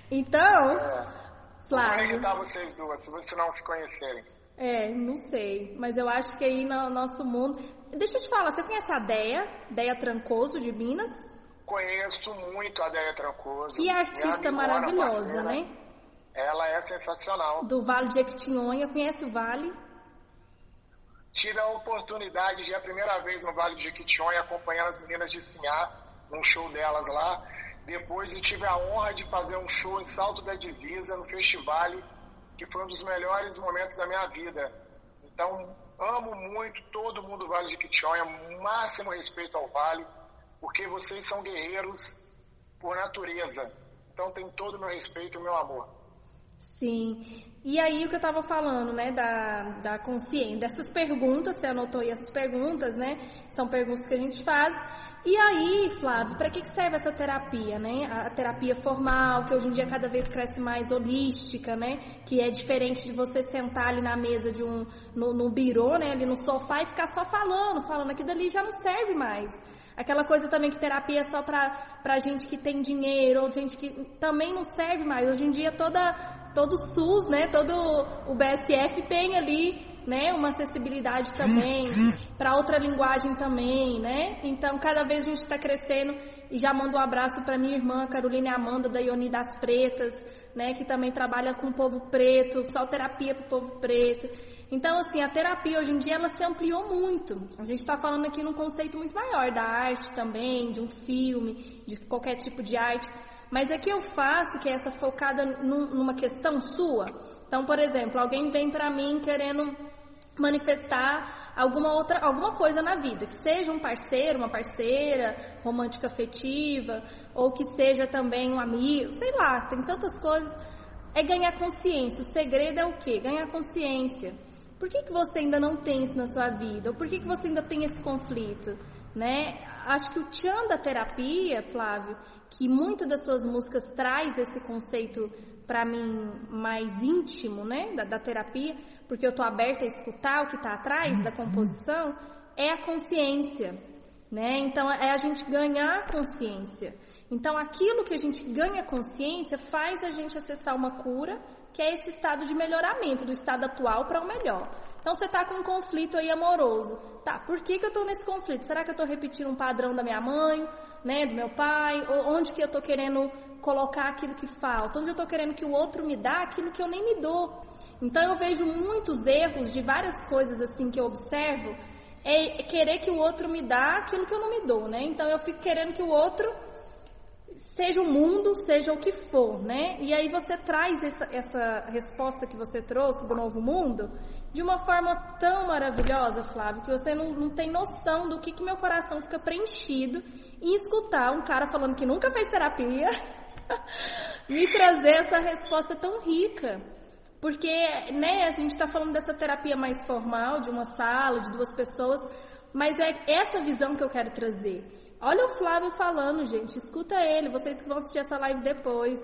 S1: Então, é. Flávio.
S2: Como é que tá vocês duas, se vocês não se conhecerem?
S1: É, não sei. Mas eu acho que aí no nosso mundo. Deixa eu te falar, você conhece a Deia? Deia Trancoso de Minas?
S2: Conheço muito a Deia Trancoso.
S1: Que artista maravilhosa, né?
S2: Ela é sensacional.
S1: Do Vale de Equitinhonha. Conhece o Vale?
S2: Tive a oportunidade de a primeira vez no Vale de Jequitinhonha acompanhando as meninas de Sinhá, num show delas lá. Depois eu tive a honra de fazer um show em Salto da Divisa, no festival, que foi um dos melhores momentos da minha vida. Então, amo muito todo mundo do Vale de Quitionha, máximo respeito ao Vale, porque vocês são guerreiros por natureza. Então, tem todo o meu respeito e o meu amor.
S1: Sim. E aí o que eu estava falando, né, da, da consciência, dessas perguntas, você anotou aí essas perguntas, né? São perguntas que a gente faz e aí, Flávio, para que serve essa terapia, né? A terapia formal, que hoje em dia cada vez cresce mais holística, né? Que é diferente de você sentar ali na mesa de um, no, no birô, né? Ali no sofá e ficar só falando, falando. Aquilo dali já não serve mais. Aquela coisa também que terapia é só pra, pra gente que tem dinheiro, ou gente que também não serve mais. Hoje em dia toda, todo SUS, né? Todo o BSF tem ali né, uma acessibilidade também, para outra linguagem também, né? Então, cada vez a gente está crescendo e já mando um abraço para minha irmã Carolina Amanda da Ioni das Pretas, né, que também trabalha com o povo preto, só terapia para o povo preto. Então, assim, a terapia hoje em dia ela se ampliou muito. A gente está falando aqui num conceito muito maior da arte também, de um filme, de qualquer tipo de arte. Mas é que eu faço que é essa focada num, numa questão sua. Então, por exemplo, alguém vem para mim querendo manifestar alguma outra alguma coisa na vida, que seja um parceiro, uma parceira, romântica afetiva, ou que seja também um amigo, sei lá, tem tantas coisas. É ganhar consciência. O segredo é o quê? Ganhar consciência. Por que, que você ainda não tem isso na sua vida? Ou por que, que você ainda tem esse conflito? Né? Acho que o tchan da terapia, Flávio, que muitas das suas músicas traz esse conceito para mim mais íntimo, né, da, da terapia, porque eu estou aberta a escutar o que está atrás da composição, é a consciência, né? Então é a gente ganhar consciência. Então aquilo que a gente ganha consciência faz a gente acessar uma cura, que é esse estado de melhoramento do estado atual para o melhor. Então você está com um conflito aí amoroso, tá? Por que, que eu estou nesse conflito? Será que eu estou repetindo um padrão da minha mãe, né, do meu pai? Onde que eu estou querendo colocar aquilo que falta? Onde eu estou querendo que o outro me dá aquilo que eu nem me dou? Então eu vejo muitos erros de várias coisas assim que eu observo, é querer que o outro me dá aquilo que eu não me dou, né? Então eu fico querendo que o outro seja o mundo, seja o que for, né? E aí você traz essa, essa resposta que você trouxe do novo mundo de uma forma tão maravilhosa, Flávio, que você não, não tem noção do que, que meu coração fica preenchido em escutar um cara falando que nunca fez terapia me trazer essa resposta tão rica. Porque, né, a gente está falando dessa terapia mais formal, de uma sala, de duas pessoas, mas é essa visão que eu quero trazer. Olha o Flávio falando, gente, escuta ele, vocês que vão assistir essa live depois,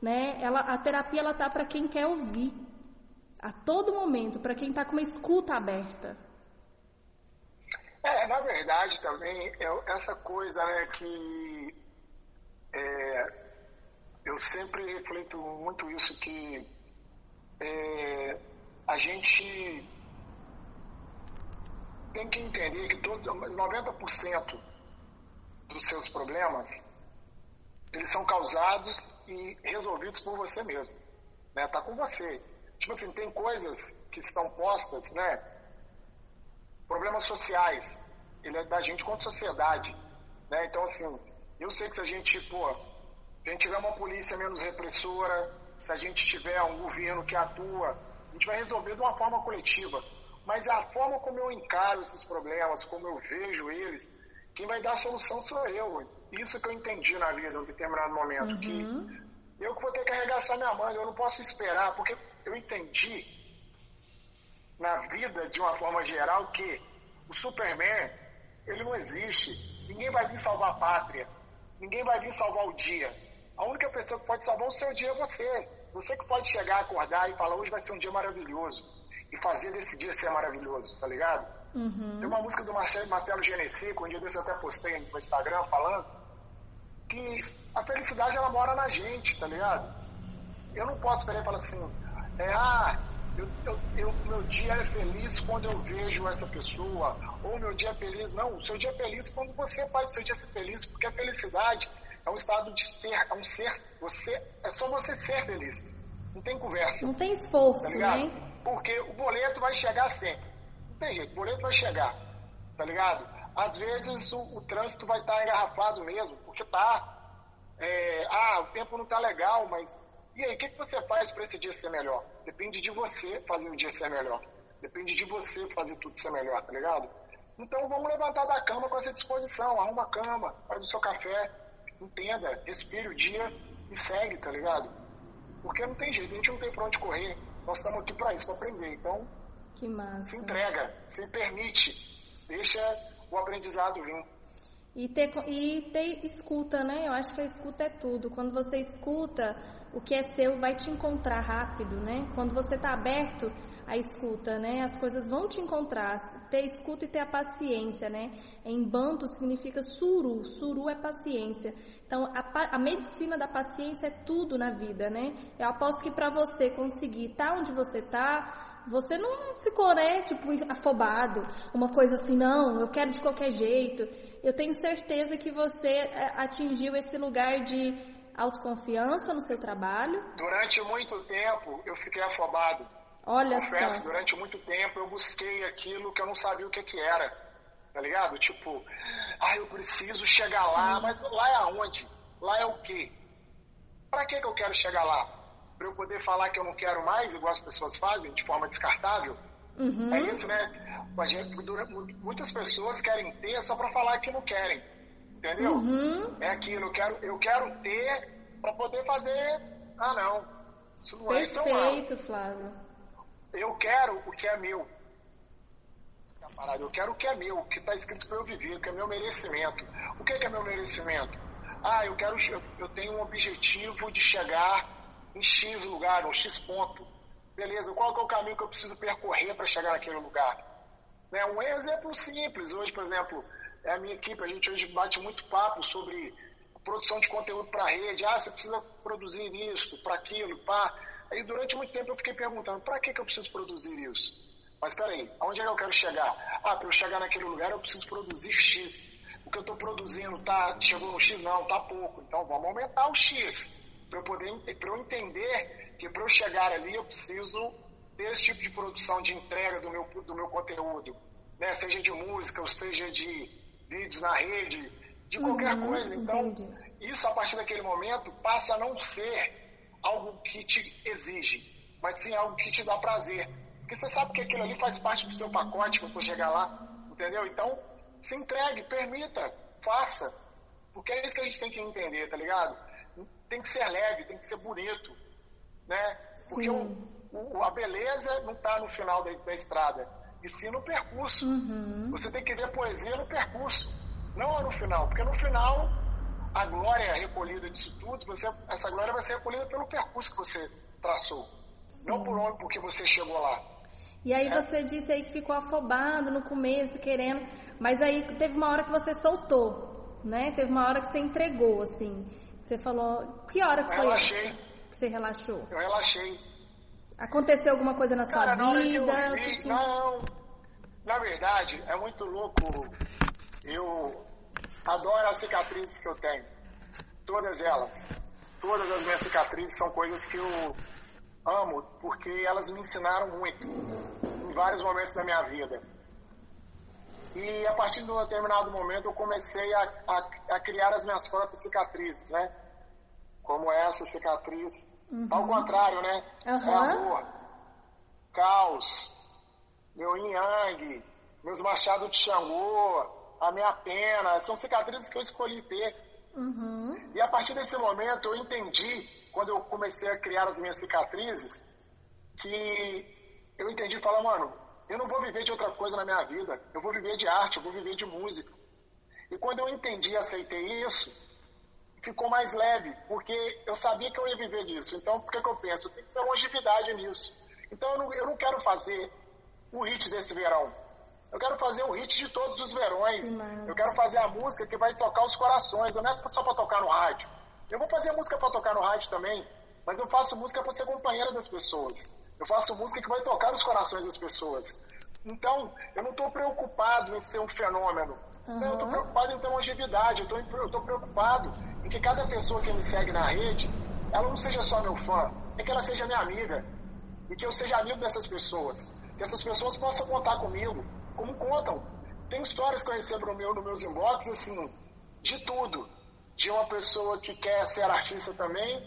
S1: né? Ela, a terapia ela tá para quem quer ouvir, a todo momento, para quem está com uma escuta aberta.
S2: É, na verdade também é essa coisa né, que é, eu sempre reflito muito isso que é, a gente tem que entender que todo, 90% dos seus problemas eles são causados e resolvidos por você mesmo. Né? Tá com você. Tipo assim, tem coisas que estão postas, né? Problemas sociais. Ele é da gente quanto sociedade. Né? Então, assim, eu sei que se a gente, pô, se a gente tiver uma polícia menos repressora, se a gente tiver um governo que atua, a gente vai resolver de uma forma coletiva. Mas a forma como eu encaro esses problemas, como eu vejo eles, quem vai dar a solução sou eu. Isso que eu entendi na vida em um determinado momento. Uhum. Que eu que vou ter que arregaçar minha mãe, eu não posso esperar, porque eu entendi na vida, de uma forma geral, que o Superman, ele não existe. Ninguém vai vir salvar a pátria. Ninguém vai vir salvar o dia. A única pessoa que pode salvar o seu dia é você. Você que pode chegar, acordar e falar, hoje vai ser um dia maravilhoso. E fazer desse dia ser maravilhoso, tá ligado? Uhum. Tem uma música do Marcelo, Marcelo Genesi, que um dia eu até postei no Instagram falando, que a felicidade ela mora na gente, tá ligado? Eu não posso esperar e falar assim, é, ah, eu, eu, eu, meu dia é feliz quando eu vejo essa pessoa, ou meu dia é feliz. Não, o seu dia é feliz quando você faz o seu dia ser feliz, porque a felicidade é um estado de ser, é um ser, você, é só você ser feliz. Não tem conversa.
S1: Não tem esforço,
S2: tá né? Porque o boleto vai chegar sempre. Tem jeito, o boleto vai chegar, tá ligado? Às vezes o, o trânsito vai estar engarrafado mesmo, porque tá. É, ah, o tempo não tá legal, mas e aí, o que, que você faz para esse dia ser melhor? Depende de você fazer o dia ser melhor. Depende de você fazer tudo ser melhor, tá ligado? Então vamos levantar da cama com essa disposição. Arruma a cama, faz o seu café, entenda, respire o dia e segue, tá ligado? Porque não tem jeito, a gente não tem pra onde correr. Nós estamos aqui para isso, para aprender. Então,
S1: que massa.
S2: se entrega, se permite, deixa o aprendizado vir.
S1: E ter, e ter escuta, né? Eu acho que a escuta é tudo. Quando você escuta, o que é seu vai te encontrar rápido, né? Quando você está aberto à escuta, né? As coisas vão te encontrar. Ter escuta e ter a paciência, né? Em banto significa suru. Suru é paciência. Então, a, a medicina da paciência é tudo na vida, né? Eu aposto que para você conseguir estar tá onde você está, você não ficou, né, tipo, afobado, uma coisa assim, não, eu quero de qualquer jeito. Eu tenho certeza que você é, atingiu esse lugar de autoconfiança no seu trabalho?
S2: Durante muito tempo eu fiquei afobado.
S1: Olha
S2: Confesso,
S1: só.
S2: durante muito tempo eu busquei aquilo que eu não sabia o que, que era. Tá ligado? Tipo, ah, eu preciso chegar lá, hum. mas lá é aonde? Lá é o quê? Pra que, que eu quero chegar lá? Pra eu poder falar que eu não quero mais, igual as pessoas fazem, de forma descartável? Uhum. É isso, né? Gente, muitas pessoas querem ter só pra falar que não querem. Entendeu? Uhum. É aquilo, eu quero, eu quero ter para poder fazer. Ah, não.
S1: Isso não Perfeito, é Flávio.
S2: Eu quero o que é meu. Eu quero o que é meu, o que está escrito para eu viver, o que é meu merecimento. O que é, que é meu merecimento? Ah, eu quero, eu tenho um objetivo de chegar em X lugar, um X ponto. Beleza, qual é o caminho que eu preciso percorrer para chegar naquele lugar? Né? Um exemplo simples, hoje, por exemplo, é a minha equipe, a gente hoje bate muito papo sobre produção de conteúdo para a rede. Ah, você precisa produzir isso, para aquilo, pá. Aí durante muito tempo eu fiquei perguntando, para que, que eu preciso produzir isso? Mas peraí, aonde é que eu quero chegar? Ah, para eu chegar naquele lugar eu preciso produzir X. O que eu estou produzindo tá, chegou no X? Não, tá pouco. Então vamos aumentar o X. Para eu poder pra eu entender que para eu chegar ali eu preciso ter esse tipo de produção de entrega do meu, do meu conteúdo. Né? Seja de música, ou seja de vídeos na rede, de qualquer uhum, coisa. Então, entendi. isso a partir daquele momento passa a não ser algo que te exige, mas sim algo que te dá prazer. Porque você sabe que aquilo ali faz parte do seu pacote para você chegar lá, entendeu? Então, se entregue, permita, faça. Porque é isso que a gente tem que entender, tá ligado? Tem que ser leve, tem que ser bonito, né? Porque o, o, a beleza não está no final da, da estrada e sim no percurso. Uhum. Você tem que ver poesia no percurso, não no final, porque no final a glória recolhida disso tudo, você, essa glória vai ser recolhida pelo percurso que você traçou, sim. não por onde porque você chegou lá.
S1: E aí é. você disse aí que ficou afobado no começo, querendo, mas aí teve uma hora que você soltou, né? Teve uma hora que você entregou, assim. Você falou, que hora que
S2: eu
S1: foi
S2: relaxei.
S1: que você relaxou?
S2: Eu relaxei.
S1: Aconteceu alguma coisa na
S2: Cara,
S1: sua
S2: na
S1: vida?
S2: Vi, que... Não, na verdade, é muito louco. Eu adoro as cicatrizes que eu tenho. Todas elas. Todas as minhas cicatrizes são coisas que eu amo, porque elas me ensinaram muito em vários momentos da minha vida. E a partir de um determinado momento eu comecei a, a, a criar as minhas próprias cicatrizes, né? Como essa cicatriz Uhum. Ao contrário, né? Uhum. É amor, caos, meu yin yang, meus machados de Xangô, a minha pena, são cicatrizes que eu escolhi ter.
S1: Uhum.
S2: E a partir desse momento eu entendi, quando eu comecei a criar as minhas cicatrizes, que eu entendi falar, mano, eu não vou viver de outra coisa na minha vida, eu vou viver de arte, eu vou viver de música. E quando eu entendi e aceitei isso, ficou mais leve, porque eu sabia que eu ia viver disso. Então, por que, que eu penso? Eu tenho que ter longevidade nisso. Então, eu não, eu não quero fazer o hit desse verão. Eu quero fazer o hit de todos os verões. Eu quero fazer a música que vai tocar os corações. Não é só para tocar no rádio. Eu vou fazer música para tocar no rádio também, mas eu faço música para ser companheira das pessoas. Eu faço música que vai tocar os corações das pessoas. Então, eu não estou preocupado em ser um fenômeno. Uhum. Eu estou preocupado em ter longevidade. Eu estou preocupado em que cada pessoa que me segue na rede, ela não seja só meu fã, é que ela seja minha amiga. E que eu seja amigo dessas pessoas. Que essas pessoas possam contar comigo, como contam. Tem histórias que eu recebo no meu, nos meus inbox, assim, de tudo. De uma pessoa que quer ser artista também,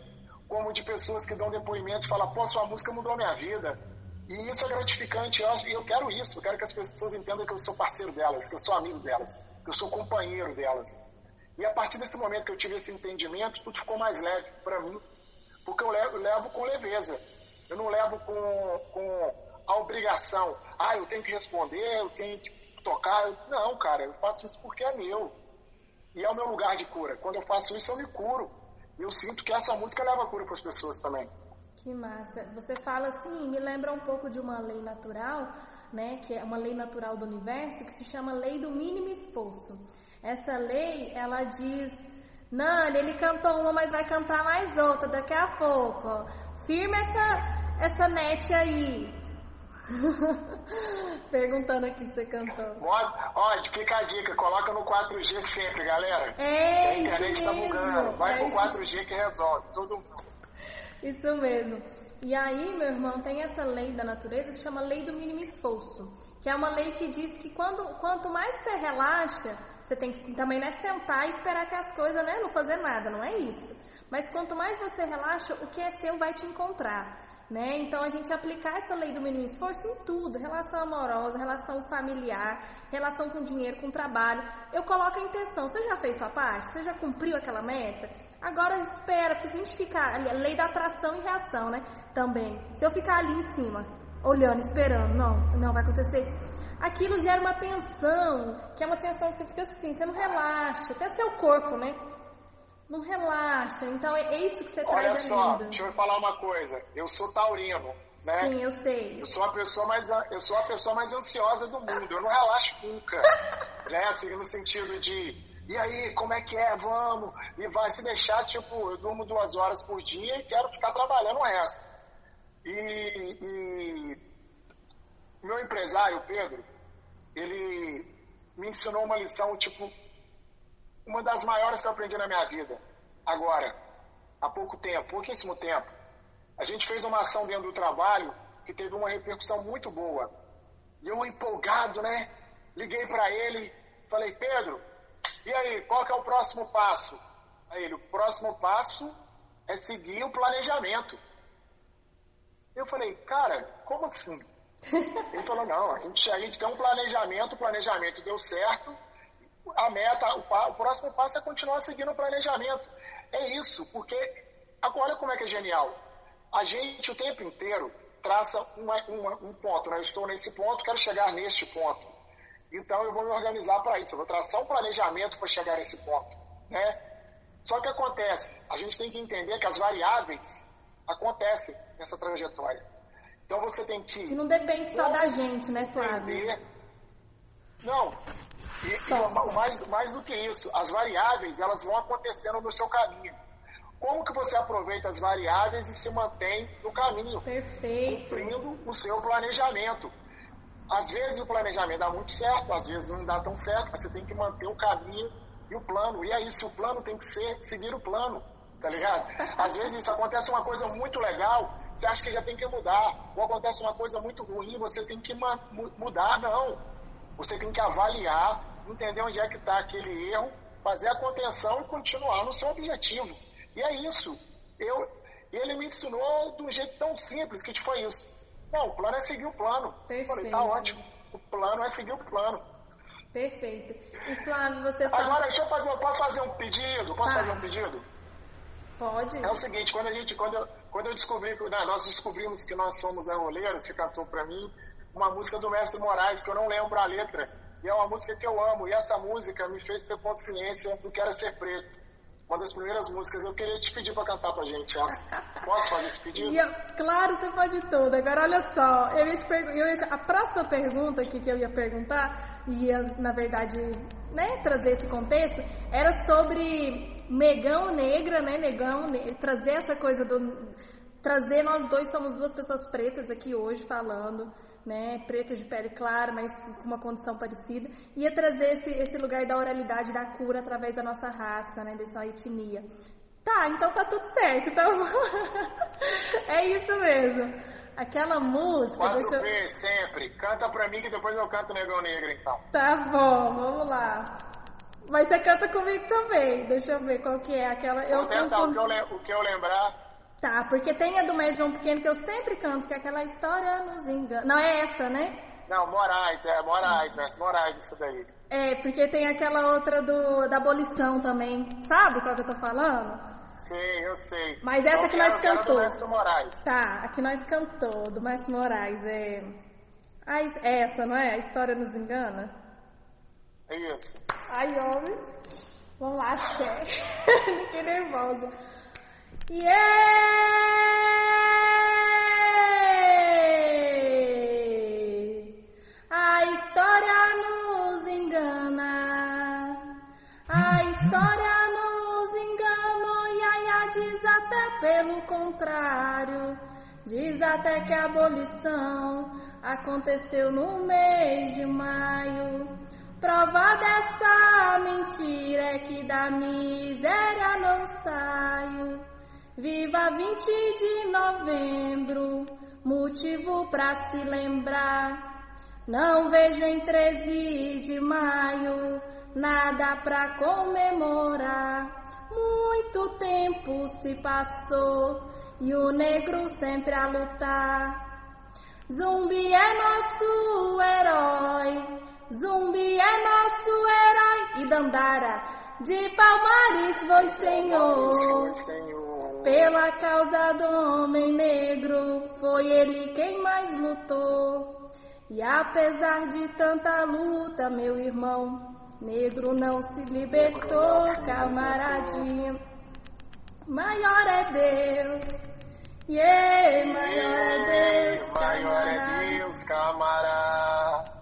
S2: como de pessoas que dão depoimentos e falam, pô, sua música mudou a minha vida. E isso é gratificante, e eu quero isso, eu quero que as pessoas entendam que eu sou parceiro delas, que eu sou amigo delas, que eu sou companheiro delas. E a partir desse momento que eu tive esse entendimento, tudo ficou mais leve para mim, porque eu levo, levo, com leveza. Eu não levo com, com a obrigação, ah, eu tenho que responder, eu tenho que tocar. Não, cara, eu faço isso porque é meu. E é o meu lugar de cura. Quando eu faço isso, eu me curo. Eu sinto que essa música leva cura para as pessoas também.
S1: Que massa. Você fala assim, me lembra um pouco de uma lei natural, né, que é uma lei natural do universo, que se chama lei do mínimo esforço. Essa lei, ela diz, Nani, ele cantou uma, mas vai cantar mais outra daqui a pouco. Firma essa, essa net aí. Perguntando aqui se você cantou.
S2: Ó, fica a dica, coloca no 4G sempre, galera.
S1: É,
S2: a internet
S1: isso
S2: tá
S1: mesmo.
S2: bugando. Vai
S1: é
S2: pro
S1: isso.
S2: 4G que resolve. Todo mundo.
S1: Isso mesmo. E aí, meu irmão, tem essa lei da natureza que chama lei do mínimo esforço, que é uma lei que diz que quando, quanto mais você relaxa, você tem que também não é sentar e esperar que as coisas, né, não fazer nada, não é isso. Mas quanto mais você relaxa, o que é seu vai te encontrar. Né? Então a gente aplicar essa lei do mínimo esforço em tudo, relação amorosa, relação familiar, relação com dinheiro, com trabalho. Eu coloco a intenção. Você já fez sua parte? Você já cumpriu aquela meta? Agora espera, porque se a gente ficar a lei da atração e reação, né? Também. Se eu ficar ali em cima, olhando, esperando, não, não vai acontecer. Aquilo gera uma tensão, que é uma tensão que você fica assim, você não relaxa, até seu corpo, né? Não relaxa. Então é isso que você
S2: Olha
S1: traz
S2: só,
S1: lindo.
S2: deixa eu falar uma coisa. Eu sou taurino, né?
S1: Sim, eu sei.
S2: Eu sou a pessoa mais eu sou a pessoa mais ansiosa do mundo. Eu não relaxo nunca, né? Assim, no sentido de e aí, como é que é? Vamos. E vai se deixar, tipo, eu durmo duas horas por dia e quero ficar trabalhando o resto. E, e meu empresário, Pedro, ele me ensinou uma lição, tipo, uma das maiores que eu aprendi na minha vida. Agora, há pouco tempo, pouquíssimo tempo, a gente fez uma ação dentro do trabalho que teve uma repercussão muito boa. E eu empolgado, né? Liguei para ele, falei, Pedro, e aí, qual que é o próximo passo? Aí ele, o próximo passo é seguir o planejamento. Eu falei, cara, como assim? Ele falou, não, a gente, a gente tem um planejamento, o planejamento deu certo, a meta, o, próximo passo é continuar seguindo o planejamento. É isso, porque agora como é que é genial? A gente o tempo inteiro traça uma- uma- um ponto, né? Eu estou nesse ponto, quero chegar neste ponto. Então eu vou me organizar para isso, eu vou traçar um planejamento para chegar nesse ponto, né? Só que acontece, a gente tem que entender que as variáveis acontecem nessa trajetória. Então você tem que
S1: Que não depende só da gente, né, Flávio?
S2: entender. Não. E, e mais, mais do que isso, as variáveis elas vão acontecendo no seu caminho. Como que você aproveita as variáveis e se mantém no caminho,
S1: Perfeito.
S2: cumprindo o seu planejamento? Às vezes o planejamento dá muito certo, às vezes não dá tão certo, mas você tem que manter o caminho e o plano. E é isso, o plano tem que ser seguir o plano, tá ligado? Às vezes isso acontece uma coisa muito legal, você acha que já tem que mudar. Ou acontece uma coisa muito ruim, você tem que mudar, não. Você tem que avaliar, entender onde é que está aquele erro, fazer a contenção e continuar no seu objetivo. E é isso. Eu, ele me ensinou de um jeito tão simples que foi isso. Não, o plano é seguir o plano.
S1: Perfeito.
S2: Falei, tá ótimo. O plano é seguir o plano.
S1: Perfeito. E Flávio, você fala...
S2: Agora, deixa eu fazer, posso fazer um pedido? Posso
S1: Ah.
S2: fazer um pedido?
S1: Pode?
S2: É o seguinte, quando a gente, quando eu, quando eu descobri que né, nós descobrimos que nós somos arroleiros, você cantou pra mim uma música do Mestre Moraes, que eu não lembro a letra. E é uma música que eu amo. E essa música me fez ter consciência do que era ser preto. Uma das primeiras músicas. Eu queria te pedir pra cantar pra gente essa. Posso fazer esse pedido?
S1: E eu- claro, você pode tudo. Agora, olha só, eu ia te eu ia- a próxima pergunta aqui que eu ia perguntar, ia, na verdade, né, trazer esse contexto, era sobre negão negra, né, negão, ne- trazer essa coisa do... Trazer, nós dois somos duas pessoas pretas aqui hoje falando, né, pretas de pele clara, mas com uma condição parecida, ia trazer esse, esse lugar da oralidade, da cura através da nossa raça, né, dessa etnia. Tá, então tá tudo certo. Então é isso mesmo. Aquela música.
S2: Quatro
S1: Deixa eu...
S2: sempre. Canta pra mim que depois eu canto Negão Negro, então.
S1: Tá bom, vamos lá. Mas você canta comigo também. Deixa eu ver qual que é aquela. Eu
S2: Vou tentar o
S1: confundo-
S2: que eu, o que eu lembrar.
S1: Tá, porque tem a do Mestre João Pequeno que eu sempre canto, que é aquela história nos engana. Não, é essa, né?
S2: Não, Moraes, é Moraes, mestre Moraes, isso daí.
S1: É, porque tem aquela outra do, da abolição também. Sabe qual que eu tô falando?
S2: Sim, eu sei.
S1: Mas essa
S2: Eu
S1: que nós cantou.
S2: do mestre Moraes.
S1: Tá, a que nós cantou, do Márcio Moraes, é. Ah, é essa, não é? A história nos engana?
S2: É isso.
S1: Ai, homem. Vamos lá, axé. Fiquei nervosa. Yeah! A história nos engana. A história nos engana. E a diz até pelo contrário. Diz até que a abolição aconteceu no mês de maio. Prova dessa mentira é que da miséria não saio. Viva 20 de novembro, motivo pra se lembrar. Não vejo em 13 de maio nada pra comemorar. Muito tempo se passou e o negro sempre a lutar. Zumbi é nosso herói, Zumbi é nosso herói. E Dandara, de Palmares foi Senhor. Pela causa do homem negro, foi ele quem mais lutou. E apesar de tanta luta, meu irmão, negro não se libertou, camaradinha. Maior é Deus, yeah, maior é Deus,
S2: Maior é. Deus, camarada.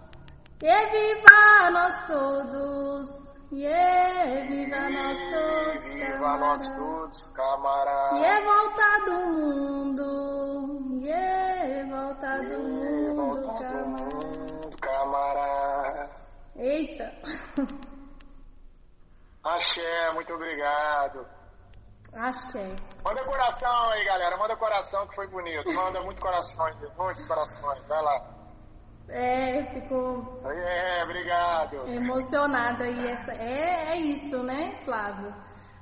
S1: E viva nós todos, yeah, viva nós todos,
S2: Viva nós
S1: camarada.
S2: todos, camarada.
S1: É volta do mundo, é volta do mundo,
S2: Volta do
S1: camarada.
S2: mundo, camarada.
S1: Eita!
S2: Axé, muito obrigado.
S1: Axé.
S2: Manda coração aí, galera. Manda coração que foi bonito. Manda muitos corações, muitos corações. Vai lá.
S1: É, ficou
S2: É, obrigado.
S1: emocionada e essa é, é isso, né, Flávio?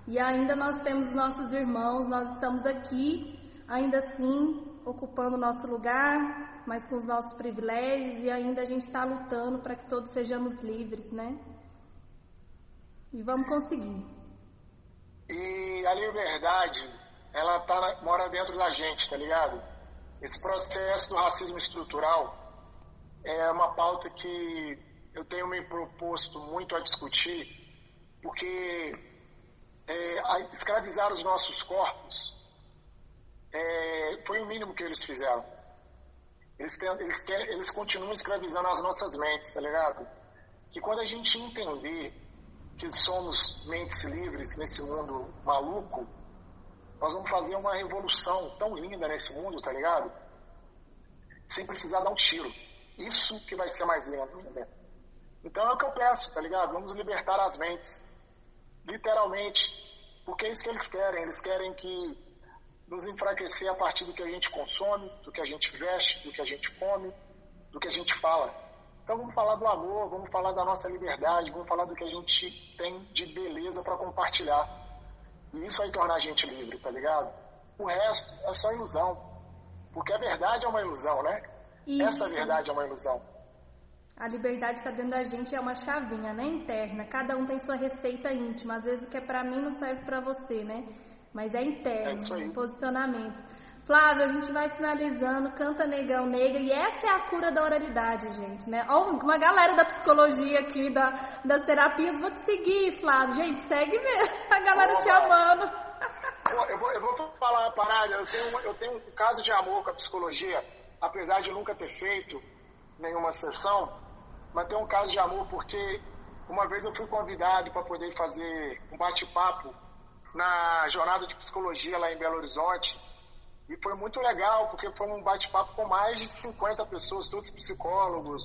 S1: E ainda nós temos nossos irmãos, nós estamos aqui, ainda assim, ocupando o nosso lugar, mas com os nossos privilégios e ainda a gente está lutando para que todos sejamos livres, né? E vamos conseguir.
S2: E a liberdade, ela tá, mora dentro da gente, tá ligado? Esse processo do racismo estrutural é uma pauta que eu tenho me proposto muito a discutir, porque é, escravizar os nossos corpos é, foi o mínimo que eles fizeram. Eles, ten- eles, querem- eles continuam escravizando as nossas mentes, tá ligado? Que quando a gente entender que somos mentes livres nesse mundo maluco, nós vamos fazer uma revolução tão linda nesse mundo, tá ligado? Sem precisar dar um tiro. Isso que vai ser mais lindo, né? Então é o que eu peço, tá ligado? Vamos libertar as mentes. Literalmente. Porque é isso que eles querem. Eles querem que nos enfraquecer a partir do que a gente consome, do que a gente veste, do que a gente come, do que a gente fala. Então vamos falar do amor, vamos falar da nossa liberdade, vamos falar do que a gente tem de beleza para compartilhar. E isso vai tornar a gente livre, tá ligado? O resto é só ilusão. Porque a verdade é uma ilusão, né? Isso. Essa verdade é uma ilusão.
S1: A liberdade está dentro da gente, é uma chavinha, né? Interna. Cada um tem sua receita íntima. Às vezes o que é para mim não serve para você, né? Mas é interno, é isso aí. posicionamento. Flávio, a gente vai finalizando, canta negão negra, e essa é a cura da oralidade, gente, né? Ó, uma galera da psicologia aqui, da, das terapias, vou te seguir, Flávio. Gente, segue mesmo, a galera te amando.
S2: Eu vou, eu vou falar uma parada, eu tenho, eu tenho um caso de amor com a psicologia, apesar de nunca ter feito nenhuma sessão, mas tem um caso de amor porque uma vez eu fui convidado para poder fazer um bate-papo na jornada de psicologia lá em Belo Horizonte, e foi muito legal, porque foi um bate-papo com mais de 50 pessoas, todos psicólogos,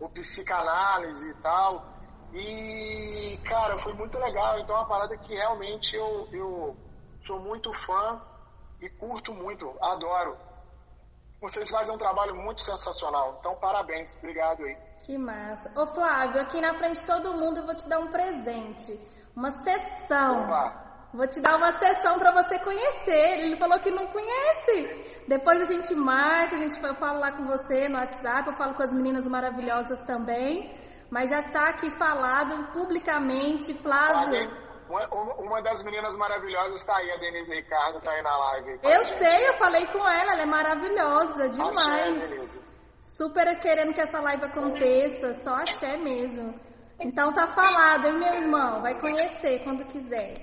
S2: ou psicanálise e tal. E, cara, foi muito legal. Então, é uma parada que realmente eu, eu sou muito fã e curto muito, adoro. Vocês fazem um trabalho muito sensacional. Então, parabéns. Obrigado aí.
S1: Que massa. Ô, Flávio, aqui na frente de todo mundo eu vou te dar um presente. Uma sessão. Opa. Vou te dar uma sessão para você conhecer. Ele falou que não conhece. Depois a gente marca, a gente eu falo lá com você no WhatsApp, eu falo com as meninas maravilhosas também. Mas já está aqui falado publicamente, Flávio.
S2: Uma, uma, das meninas maravilhosas está aí, a Denise Ricardo, está aí na live.
S1: Eu sei, eu falei com ela, ela é maravilhosa demais. Axé, Super querendo que essa live aconteça, só axé mesmo. Então tá falado, hein, meu irmão? Vai conhecer quando quiser.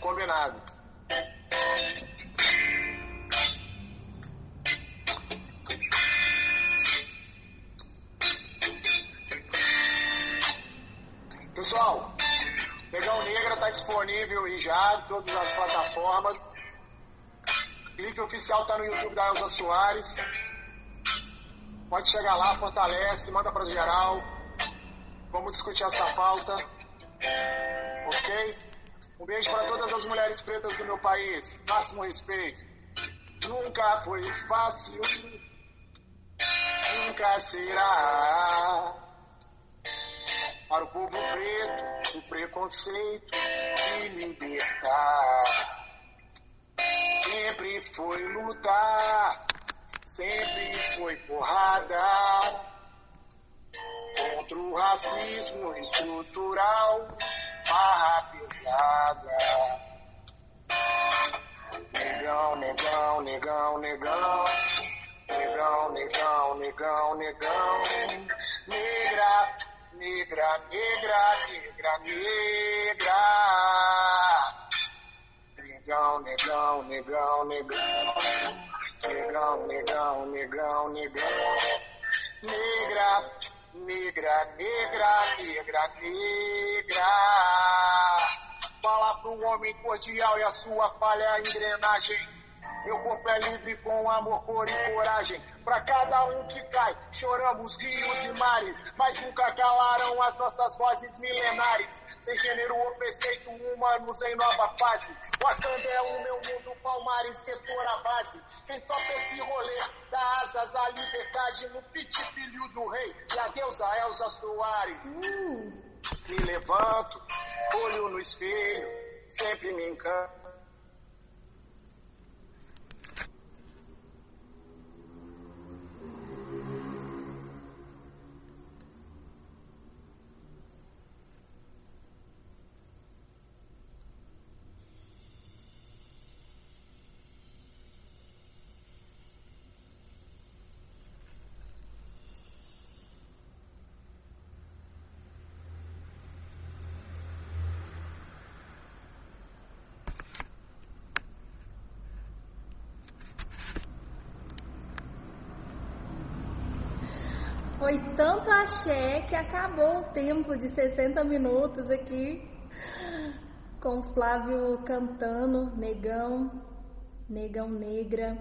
S2: Combinado. Pessoal, Negão Negra está disponível e já em todas as plataformas. Clique oficial está no YouTube da Elza Soares. Pode chegar lá, fortalece, manda para geral. Vamos discutir essa pauta. Ok? Um beijo para todas as mulheres pretas do meu país. Máximo respeito. Nunca foi fácil, nunca será. Para o povo preto, o preconceito de libertar. Sempre foi lutar, sempre foi porrada contra o racismo estrutural barra pesada. Negão, negão, negão, negão. Negão, negão, negão, negão. Negra, negra, negra, negra, negra. Negão, negão, negão, negão. Negão, negão, negão, negão. Negra, negra, negra, negra, negra. Fala pro homem cordial e a sua falha engrenagem. Meu corpo é livre com amor, cor e coragem. Pra cada um que cai, choramos rios e mares, mas nunca calaram as nossas vozes milenares. Sem gênero ou preceito, humanos em nova fase. Wakanda é o meu mundo, Palmares, setor a base. Quem toca esse rolê, dá asas à liberdade no pit filho do rei. E a deusa Elza Soares. Uh. Me levanto, olho no espelho, sempre me encanto.
S1: Foi tanto axé que acabou o tempo de 60 minutos aqui com Flávio cantando, negão, negão negra.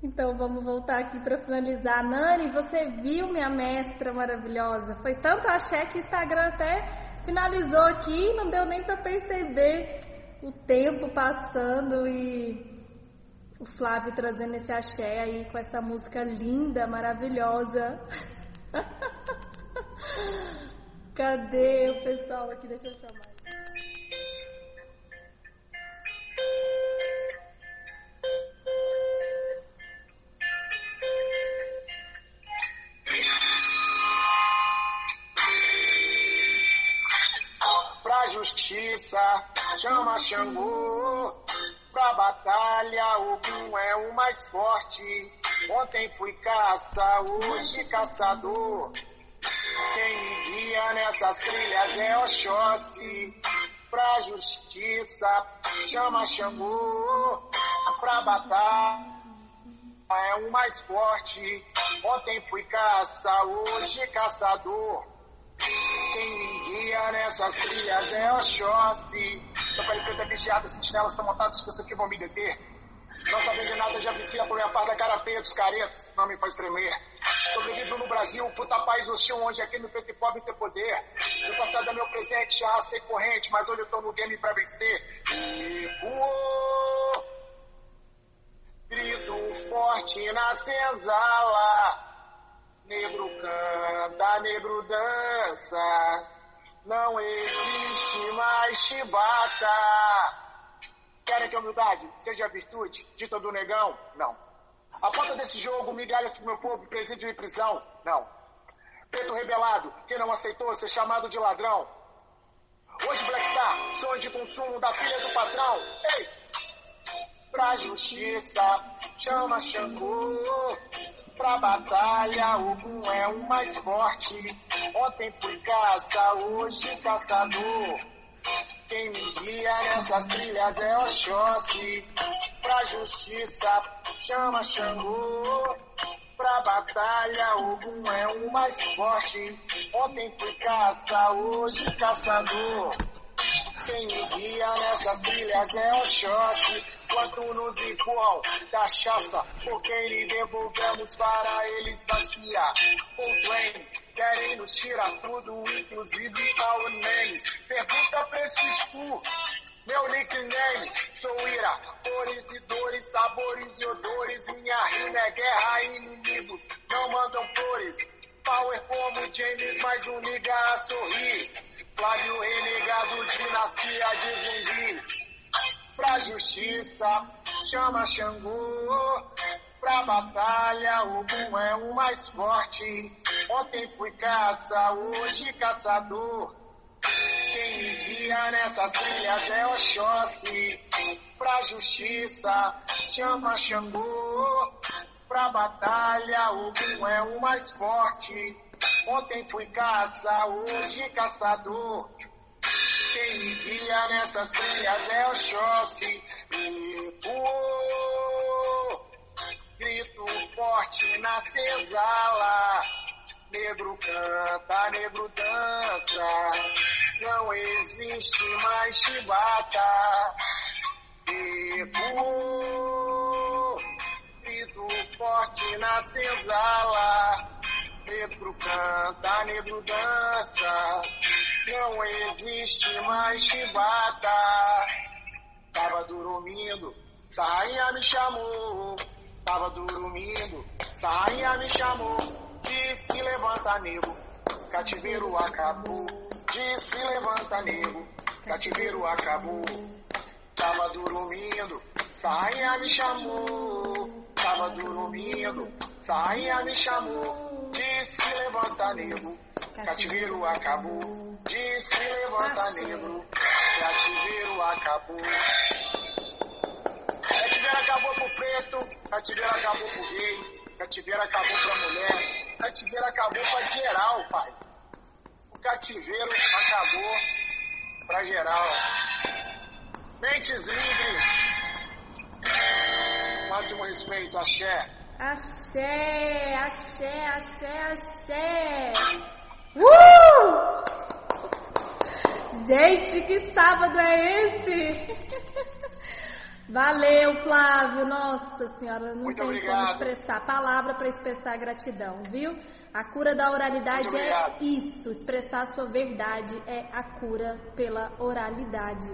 S1: Então vamos voltar aqui para finalizar. Nani, você viu minha mestra maravilhosa? Foi tanto axé que o Instagram até finalizou aqui, não deu nem para perceber o tempo passando e o Flávio trazendo esse axé aí com essa música linda, maravilhosa. Cadê o pessoal aqui? Deixa eu chamar.
S2: Pra justiça, chama Xangô. Pra batalha, Ogum é o mais forte. Ontem fui caça, hoje caçador. Quem guia nessas trilhas é Oxóssi. Pra justiça, chama Xangô. Pra batalha é o mais forte. Ontem fui caça, hoje caçador. Quem me guia nessas trilhas é Oxóssi. Sua pele preta vigiada, sentinelas estão montadas, pessoas que vão me deter. De nada, já vicia por minha parte da carapeia dos caretas, não me faz tremer. Sobrevivo no Brasil, puta país hostil, onde aquele preto e pobre tem poder. O passado é meu presente, arrastei corrente, mas hoje eu tô no game pra vencer. E uou, grito forte na senzala. Negro canta, negro dança. Não existe mais chibata. Querem que a humildade seja a virtude dita do negão? Não. A falta desse jogo, migalhas pro meu povo, presídio e prisão? Não. Preto rebelado, que não aceitou ser chamado de ladrão? Hoje Blackstar, sonho de consumo da filha do patrão. Ei! Pra justiça, chama Xangô. Pra batalha, Ogum é o mais forte. Ontem fui caça, hoje caçador. Quem me guia nessas trilhas é Oxóssi. Pra justiça, chama Xangô. Pra batalha, Ogum é o mais forte. Ontem fui caça, hoje caçador. Quem me guia nessas trilhas é Oxóssi. Quanto nos empurram cachaça, por quem lhe devolvemos para eles vaciar. Em querem nos tirar tudo, inclusive our names. Pergunta pra esses cu, meu nickname. Sou ira, cores e dores, sabores e odores. Minha rima é guerra inimigos não mandam flores. Power como James, mais um liga a sorrir. Flávio renegado, dinastia de zumbi. Pra justiça, chama Xangô. Pra batalha, Ogum é o mais forte. Ontem fui caça, hoje caçador. Quem me guia nessas trilhas é Oxóssi. Pra justiça, chama Xangô. Pra batalha, Ogum é o mais forte. Ontem fui caça, hoje caçador. Quem me guia nessas trilhas é Oxóssi. E uou, grito forte na senzala. Negro canta, negro dança. Não existe mais chibata. Uou, grito forte na senzala. Negro canta, negro dança. Não existe mais chibata. Tava dormindo, sainha me chamou. Tava dormindo, sainha me chamou. Disse levanta nego, cativeiro acabou. Disse levanta nego, cativeiro acabou. Tava dormindo, sainha me chamou. Tava dormindo, sainha me chamou. Disse levanta nego, cativeiro acabou. Disse levanta negro, cativeiro acabou. Cativeiro acabou pro preto, cativeiro acabou pro gay, cativeiro acabou pra mulher, cativeiro acabou pra geral, pai. O cativeiro acabou pra geral. Mentes livres. Máximo respeito, axé.
S1: Axé, axé, axé, axé. Uh! Gente, que sábado é esse? Valeu, Flávio. Nossa Senhora, não
S2: Muito
S1: tem
S2: obrigado.
S1: como expressar palavra para expressar gratidão, viu? A cura da oralidade é isso, expressar a sua verdade é a cura pela oralidade.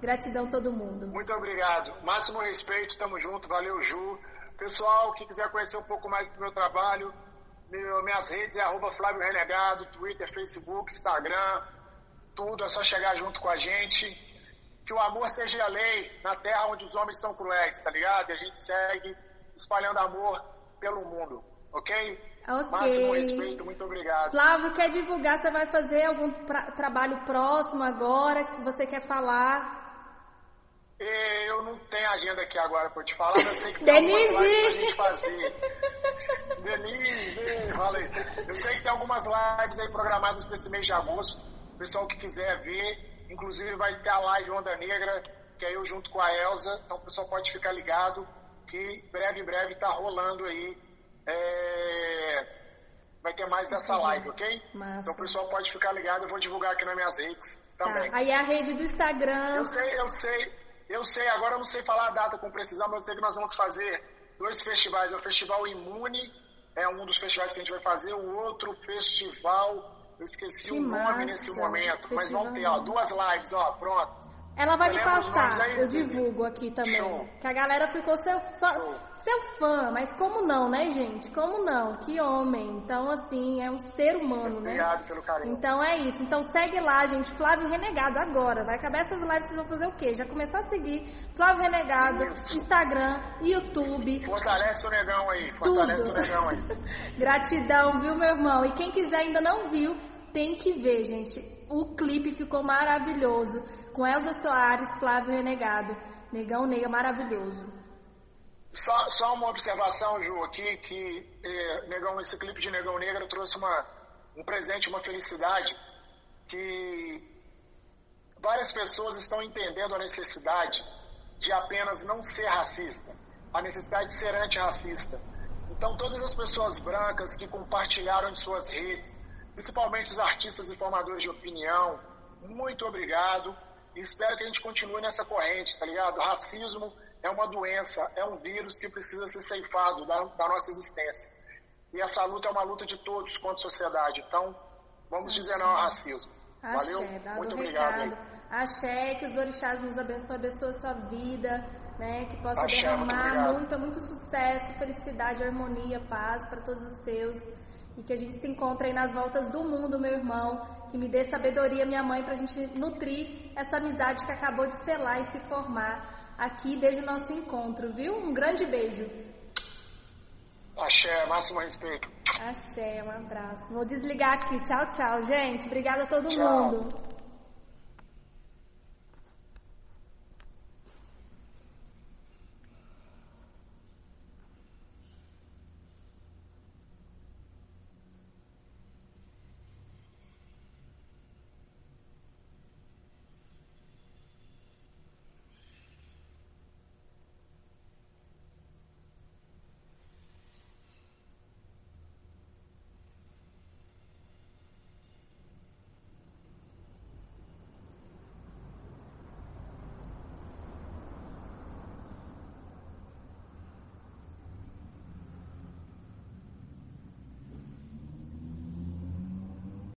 S1: Gratidão todo mundo.
S2: Muito obrigado. Máximo respeito, tamo junto, valeu Ju. Pessoal, que quiser conhecer um pouco mais do meu trabalho, meu- minhas redes é arroba Flávio Renegado, Twitter, Facebook, Instagram, tudo, é só chegar junto com a gente. Que o amor seja a lei na terra onde os homens são cruéis, tá ligado? E a gente segue espalhando amor pelo mundo, ok?
S1: Ok.
S2: Máximo respeito, muito obrigado.
S1: Flávio, quer divulgar? Você vai fazer algum pra, trabalho próximo agora que você quer falar?
S2: Eu não tenho agenda aqui agora para te falar, mas eu sei que tem algumas lives pra gente fazer. Denise, falei. Eu sei que tem algumas lives aí programadas para esse mês de agosto. O pessoal que quiser ver, inclusive vai ter a live Onda Negra, que é eu junto com a Elza. Então o pessoal pode ficar ligado que breve, breve tá rolando aí. É... Vai ter mais dessa live, ok?
S1: Massa.
S2: Então o pessoal pode ficar ligado, eu vou divulgar aqui nas minhas redes também.
S1: Tá. Aí a rede do Instagram.
S2: Eu sei, eu sei, eu sei, agora eu não sei falar a data com precisão, mas eu sei que nós vamos fazer dois festivais. É o Festival Imune, é um dos festivais que a gente vai fazer, o outro festival, eu esqueci
S1: Que
S2: o nome
S1: massa.
S2: nesse momento, mas vão ter, ó, duas lives, ó, pronto.
S1: Ela vai me passar, eu divulgo aqui também. Que a galera ficou seu, seu fã, mas como não, né, gente? Como não? Que homem. Então, assim, é um ser humano, né?
S2: Obrigado pelo carinho.
S1: Então é isso. Então segue lá, gente. Flávio Renegado agora. Vai acabar essas lives, vocês vão fazer o quê? Já começar a seguir Flávio Renegado. Instagram, YouTube.
S2: Fortalece o negão aí, fortalece
S1: Tudo.
S2: o negão aí.
S1: Gratidão, viu, meu irmão? E quem quiser ainda não viu, tem que ver, gente. O clipe ficou maravilhoso. Com Elza Soares, Flávio Renegado. Negão Nega, maravilhoso.
S2: Só, só uma observação, Ju, aqui, que eh, Negão, esse clipe de Negão Negro trouxe uma, um presente, uma felicidade, que várias pessoas estão entendendo a necessidade de apenas não ser racista, a necessidade de ser antirracista. Então, todas as pessoas brancas que compartilharam em suas redes, principalmente os artistas e formadores de opinião, muito obrigado e espero que a gente continue nessa corrente, tá ligado? O racismo é uma doença, é um vírus que precisa ser ceifado da, da nossa existência. E essa luta é uma luta de todos contra a sociedade. Então, vamos dizer não ao racismo. Valeu?
S1: Dado
S2: Muito obrigado.
S1: recado.
S2: aí.
S1: Axé, que os orixás nos abençoem, abençoe a sua vida, né? Que possa
S2: Axé,
S1: derramar muita, muito sucesso, felicidade, harmonia, paz para todos os seus. E que a gente se encontre aí nas voltas do mundo, meu irmão. Que me dê sabedoria, minha mãe, pra gente nutrir essa amizade que acabou de selar e se formar aqui desde o nosso encontro, viu? Um grande beijo.
S2: Axé, máximo respeito.
S1: Axé, um abraço. Vou desligar aqui. Tchau, tchau, gente. Obrigada a todo
S2: Tchau.
S1: mundo.